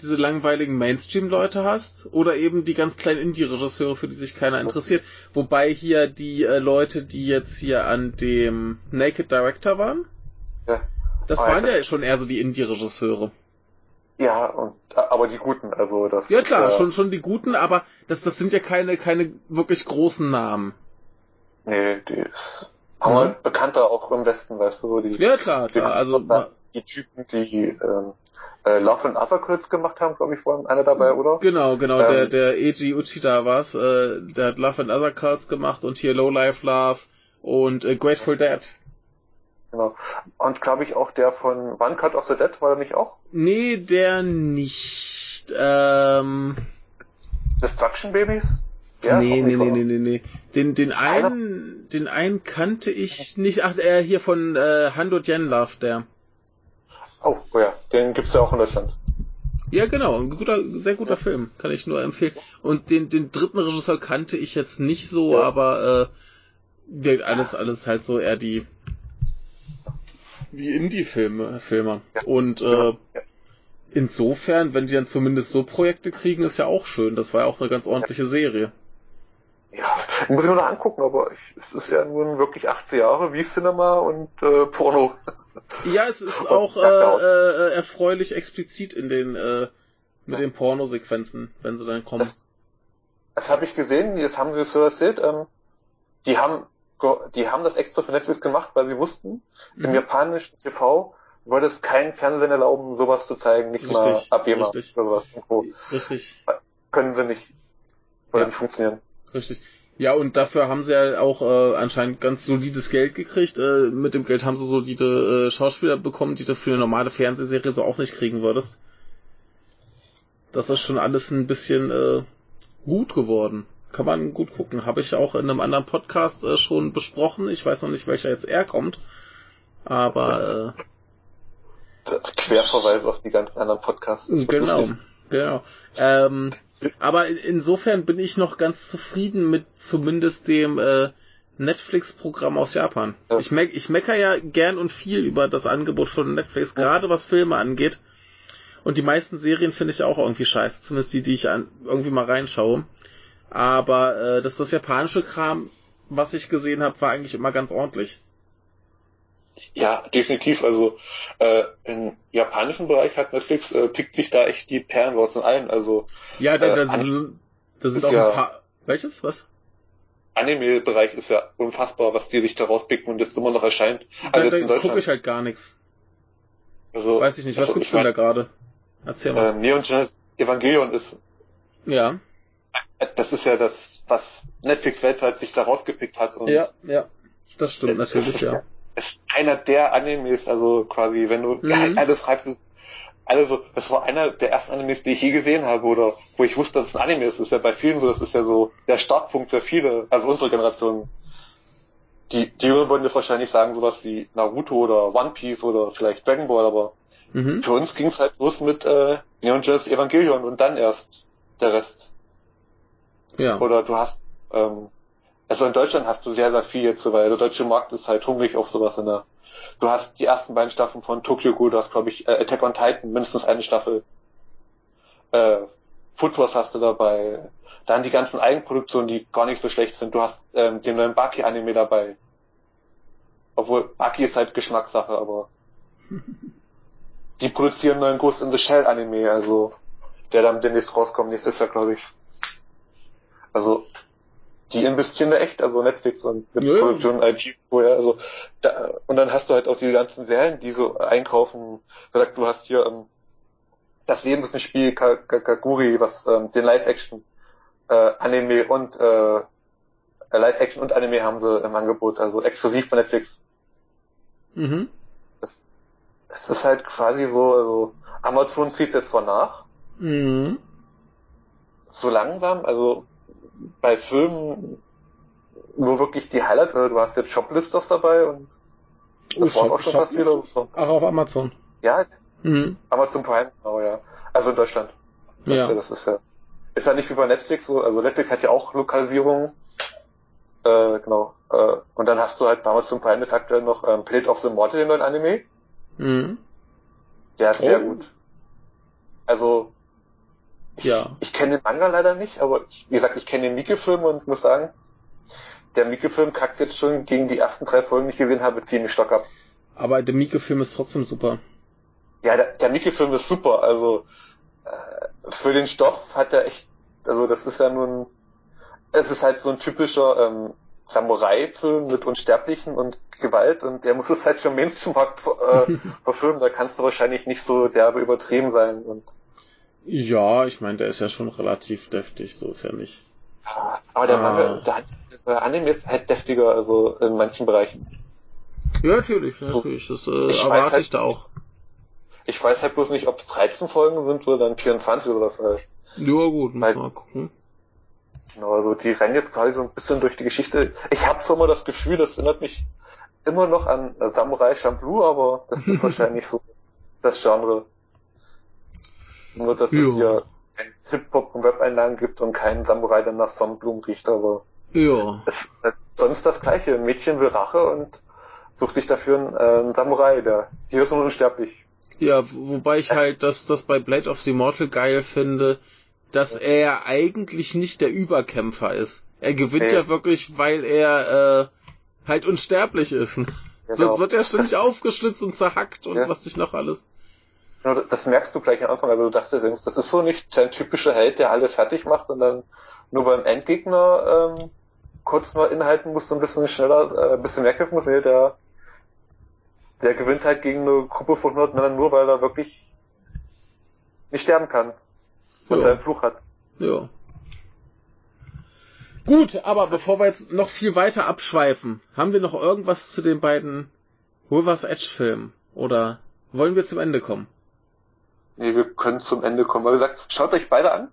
diese langweiligen Mainstream-Leute hast oder eben die ganz kleinen Indie-Regisseure, für die sich keiner interessiert. Wobei hier die äh, Leute, die jetzt hier an dem Naked Director waren, ja. das aber waren ja schon eher so die Indie-Regisseure. Ja, und, aber die guten, also das. Ja klar, ist, äh, schon, schon die guten, aber das, das sind ja keine, keine wirklich großen Namen. Nee, die ist, aber mhm. bekannter auch im Westen, weißt du, so die. Ja klar, klar, also. Die Typen, die, ähm, äh, Love and Other Girls gemacht haben, glaube ich, war einer dabei, oder? Genau, genau, ähm, der, der Eiji Uchida war's, äh, der hat Love and Other Girls gemacht und hier Low Life Love und äh, Grateful Dead. Genau. Und glaube ich auch der von One Cut of the Dead, war der nicht auch? Nee, der nicht. Ähm... Destruction Babies? Ja, nee, nee, nee, nee, nee, nee. Den, den einen, den einen kannte ich nicht. Ach, er hier von äh, Hando Love, der. Oh, oh ja, den gibt's ja auch in Deutschland. Ja, genau, ein guter, sehr guter ja. Film, kann ich nur empfehlen. Und den, den dritten Regisseur kannte ich jetzt nicht so, ja. aber äh, wirkt alles, alles halt so eher die die Indie-Filme, Filmer. Ja. Und äh, insofern, wenn die dann zumindest so Projekte kriegen, ist ja auch schön. Das war ja auch eine ganz ordentliche Serie. Muss ich nur noch angucken, aber ich, es ist ja nun wirklich 18 Jahre wie Cinema und äh, Porno. Ja, es ist auch äh, äh, erfreulich explizit in den äh, mit ja. den Pornosequenzen, wenn sie dann kommen. Das, das habe ich gesehen, das haben sie so erzählt. Ähm, die haben die haben das extra für Netflix gemacht, weil sie wussten, mhm. im japanischen TV würde es keinen Fernsehen erlauben, sowas zu zeigen, nicht richtig, mal Abema oder sowas. Irgendwo. Richtig. Können sie nicht. Würde ja. nicht funktionieren. Richtig. Ja, und dafür haben sie ja auch äh, anscheinend ganz solides Geld gekriegt. Äh, mit dem Geld haben sie solide äh, Schauspieler bekommen, die du für eine normale Fernsehserie so auch nicht kriegen würdest. Das ist schon alles ein bisschen äh, gut geworden. Kann man gut gucken. Habe ich auch in einem anderen Podcast äh, schon besprochen. Ich weiß noch nicht, welcher jetzt er kommt. Aber äh, Querverweis auf die ganzen anderen Podcasts. Genau, genau. Ähm, aber insofern bin ich noch ganz zufrieden mit zumindest dem äh, Netflix-Programm aus Japan. Ja. Ich, me ich mecker ja gern und viel über das Angebot von Netflix, gerade was Filme angeht. Und die meisten Serien finde ich auch irgendwie scheiße, zumindest die, die ich an, irgendwie mal reinschaue. Aber äh, das, das japanische Kram, was ich gesehen habe, war eigentlich immer ganz ordentlich. Ja, definitiv. Also äh, im japanischen Bereich hat Netflix äh, pickt sich da echt die Perlen und ein. Also ja, da, äh, sind, da sind auch ja, ein paar. Welches? Was? Anime-Bereich ist ja unfassbar, was die sich da rauspicken und jetzt immer noch erscheint. Also da, da gucke ich halt gar nichts. Also, Weiß ich nicht, was also, gibt's denn da gerade? Erzähl mal. Äh, Neon Genesis Evangelion ist. Ja. Das ist ja das, was Netflix weltweit sich da rausgepickt hat. Und ja, ja. Das stimmt natürlich, ja ist einer der Animes, also quasi, wenn du mhm. alles schreibst, ist also das war einer der ersten Animes, die ich je gesehen habe oder wo ich wusste, dass es ein Anime ist. Das ist ja bei vielen so, das ist ja so der Startpunkt für viele, also unsere Generation. Die, die Jüngeren würden das wahrscheinlich sagen, sowas wie Naruto oder One Piece oder vielleicht Dragon Ball, aber mhm. für uns ging es halt los mit äh, Neon Genesis Evangelion und dann erst der Rest. Ja. Oder du hast ähm, also in Deutschland hast du sehr, sehr viel jetzt, weil der deutsche Markt ist halt hungrig auf sowas in der. Du hast die ersten beiden Staffeln von Tokyo Ghoul, du hast, glaube ich, äh, Attack on Titan, mindestens eine Staffel. Äh, Wars hast du dabei. Dann die ganzen Eigenproduktionen, die gar nicht so schlecht sind. Du hast ähm, den neuen Baki-Anime dabei. Obwohl, Baki ist halt Geschmackssache, aber die produzieren neuen Ghost in the Shell Anime, also der dann demnächst rauskommt, nächstes Jahr, glaube ich. Also die investieren da echt, also Netflix und mit ja. Produktion IT vorher, also da, und dann hast du halt auch diese ganzen Serien, die so einkaufen. Gesagt, du hast hier ähm, das Leben ist ein Spiel, Kaguri, was ähm, den Live-Action äh, Anime und äh, Live-Action und Anime haben sie im Angebot, also exklusiv bei Netflix. Mhm. Es, es ist halt quasi so, also Amazon zieht jetzt zwar nach. Mhm. So langsam, also bei Filmen nur wirklich die Highlights. Also du hast jetzt Shoplifters dabei und das oh, war's auch schon fast wieder. Ach, auf Amazon. Ja, mhm. Amazon Prime, genau, ja. Also in Deutschland. Ja. Das ist ja, ist ja nicht wie bei Netflix so. Also Netflix hat ja auch Lokalisierung. Äh, genau. Äh, und dann hast du halt bei Amazon Prime jetzt aktuell noch ähm, Plate of the Mortal, den neuen Anime. Mhm. Der ist oh. sehr gut. Also, Ja. Ich kenne den Manga leider nicht, aber ich, wie gesagt, ich kenne den Mieke-Film und muss sagen, der Mieke-Film kackt jetzt schon gegen die ersten drei Folgen, die ich gesehen habe, ziemlich stark ab. Aber der Mieke-Film ist trotzdem super. Ja, der, der Mieke-Film ist super. Also äh, für den Stoff hat er echt, also das ist ja nun, es ist halt so ein typischer ähm, Samurai-Film mit Unsterblichen und Gewalt und der muss es halt für Mainstream-Markt äh, verfilmen. Da kannst du wahrscheinlich nicht so derbe übertrieben sein. Und ja, ich meine, der ist ja schon relativ deftig, so ist ja nicht. Aber der Manga, ah. der Anime ist halt deftiger, also in manchen Bereichen. Ja, natürlich, natürlich. Das äh, ich erwarte halt, ich da auch. Ich weiß halt bloß nicht, ob es 13 Folgen sind oder dann 24 oder was heißt. Ja, gut, Weil, mal gucken. Genau, also die rennen jetzt quasi so ein bisschen durch die Geschichte. Ich habe zwar immer das Gefühl, das erinnert mich immer noch an Samurai Champloo, aber das ist wahrscheinlich so das Genre. Nur, dass ja. es hier kein Hip-Hop und Web-Einlagen gibt und keinen Samurai, der nach Sonnenblumen riecht, aber ja. es ist sonst das Gleiche. Ein Mädchen will Rache und sucht sich dafür einen, äh, einen Samurai, der hier ist nun unsterblich. Ja, wobei ich halt das, das bei Blade of the Immortal geil finde, dass er eigentlich nicht der Überkämpfer ist. Er gewinnt nee. ja wirklich, weil er äh, halt unsterblich ist. Genau. Sonst wird er ständig aufgeschlitzt und zerhackt und ja. was sich noch alles. Das merkst du gleich am Anfang. Also du dachtest, das ist so nicht sein typischer Held, der alle fertig macht und dann nur beim Endgegner ähm, kurz mal inhalten muss, so ein bisschen schneller, äh, ein bisschen mehr kämpfen muss. Nee, der, der gewinnt halt gegen eine Gruppe von 100 Männern nur, weil er wirklich nicht sterben kann und ja. seinen Fluch hat. Ja. Gut, aber bevor wir jetzt noch viel weiter abschweifen, haben wir noch irgendwas zu den beiden Rivers Edge Filmen? Oder wollen wir zum Ende kommen? Nee, wir können zum Ende kommen. Weil gesagt, schaut euch beide an.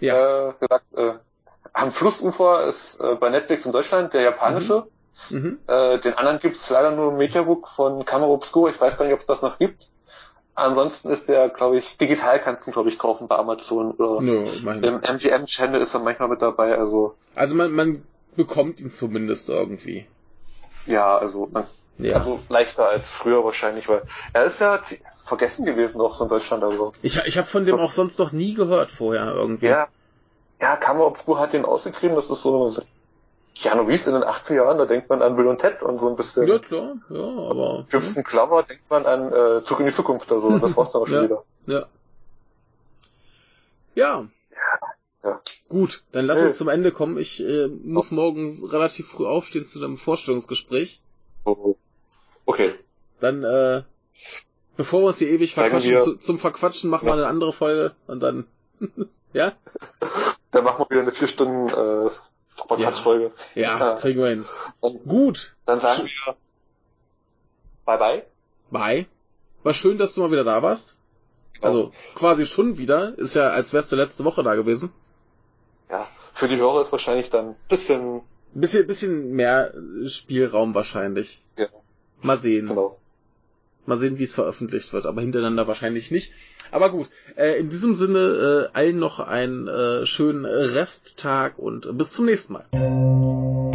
Ja. Äh, gesagt, äh, haben Flussufer ist äh, bei Netflix in Deutschland der japanische. Mhm. Mhm. Äh, den anderen gibt's leider nur im Mediabook von Camera Obscura. Ich weiß gar nicht, ob es das noch gibt. Ansonsten ist der, glaube ich, digital kannst du ihn, glaube ich, kaufen bei Amazon oder no, im MGM-Channel ist er manchmal mit dabei. Also, also man, man bekommt ihn zumindest irgendwie. Ja, also, man, ja. also leichter als früher wahrscheinlich, weil er ist ja vergessen gewesen noch so in Deutschland. Also. Ich, ich habe von dem so. auch sonst noch nie gehört vorher irgendwie. Ja, ja Kammer Obscur hat den ausgekriegt, das ist so Keanu Reeves in den 80er Jahren, da denkt man an Bill und Ted und so ein bisschen. Ja, klar, ja, aber. Jimson ja. Clover denkt man an äh, Zurück in die Zukunft, also das war's dann auch schon ja, wieder. Ja. Ja. Ja. Gut, dann lass uns zum Ende kommen. Ich äh, muss oh. morgen relativ früh aufstehen zu einem Vorstellungsgespräch. Oh. Okay. Dann, äh, bevor wir uns hier ewig verquatschen, zu, zum Verquatschen machen ja. wir eine andere Folge und dann, ja? Dann machen wir wieder eine vier Stunden äh, Podcast-Folge. Ja, ja, kriegen wir hin. Und Gut. Dann sagen wir Bye bye. Bye. War schön, dass du mal wieder da warst. Also quasi schon wieder. Ist ja, als wärst du letzte Woche da gewesen. Ja, für die Hörer ist wahrscheinlich dann bisschen... Bisschen, bisschen mehr Spielraum wahrscheinlich. Ja. Mal sehen. Genau. Mal sehen, wie es veröffentlicht wird, aber hintereinander wahrscheinlich nicht. Aber gut, äh, in diesem Sinne äh, allen noch einen äh, schönen Resttag und bis zum nächsten Mal.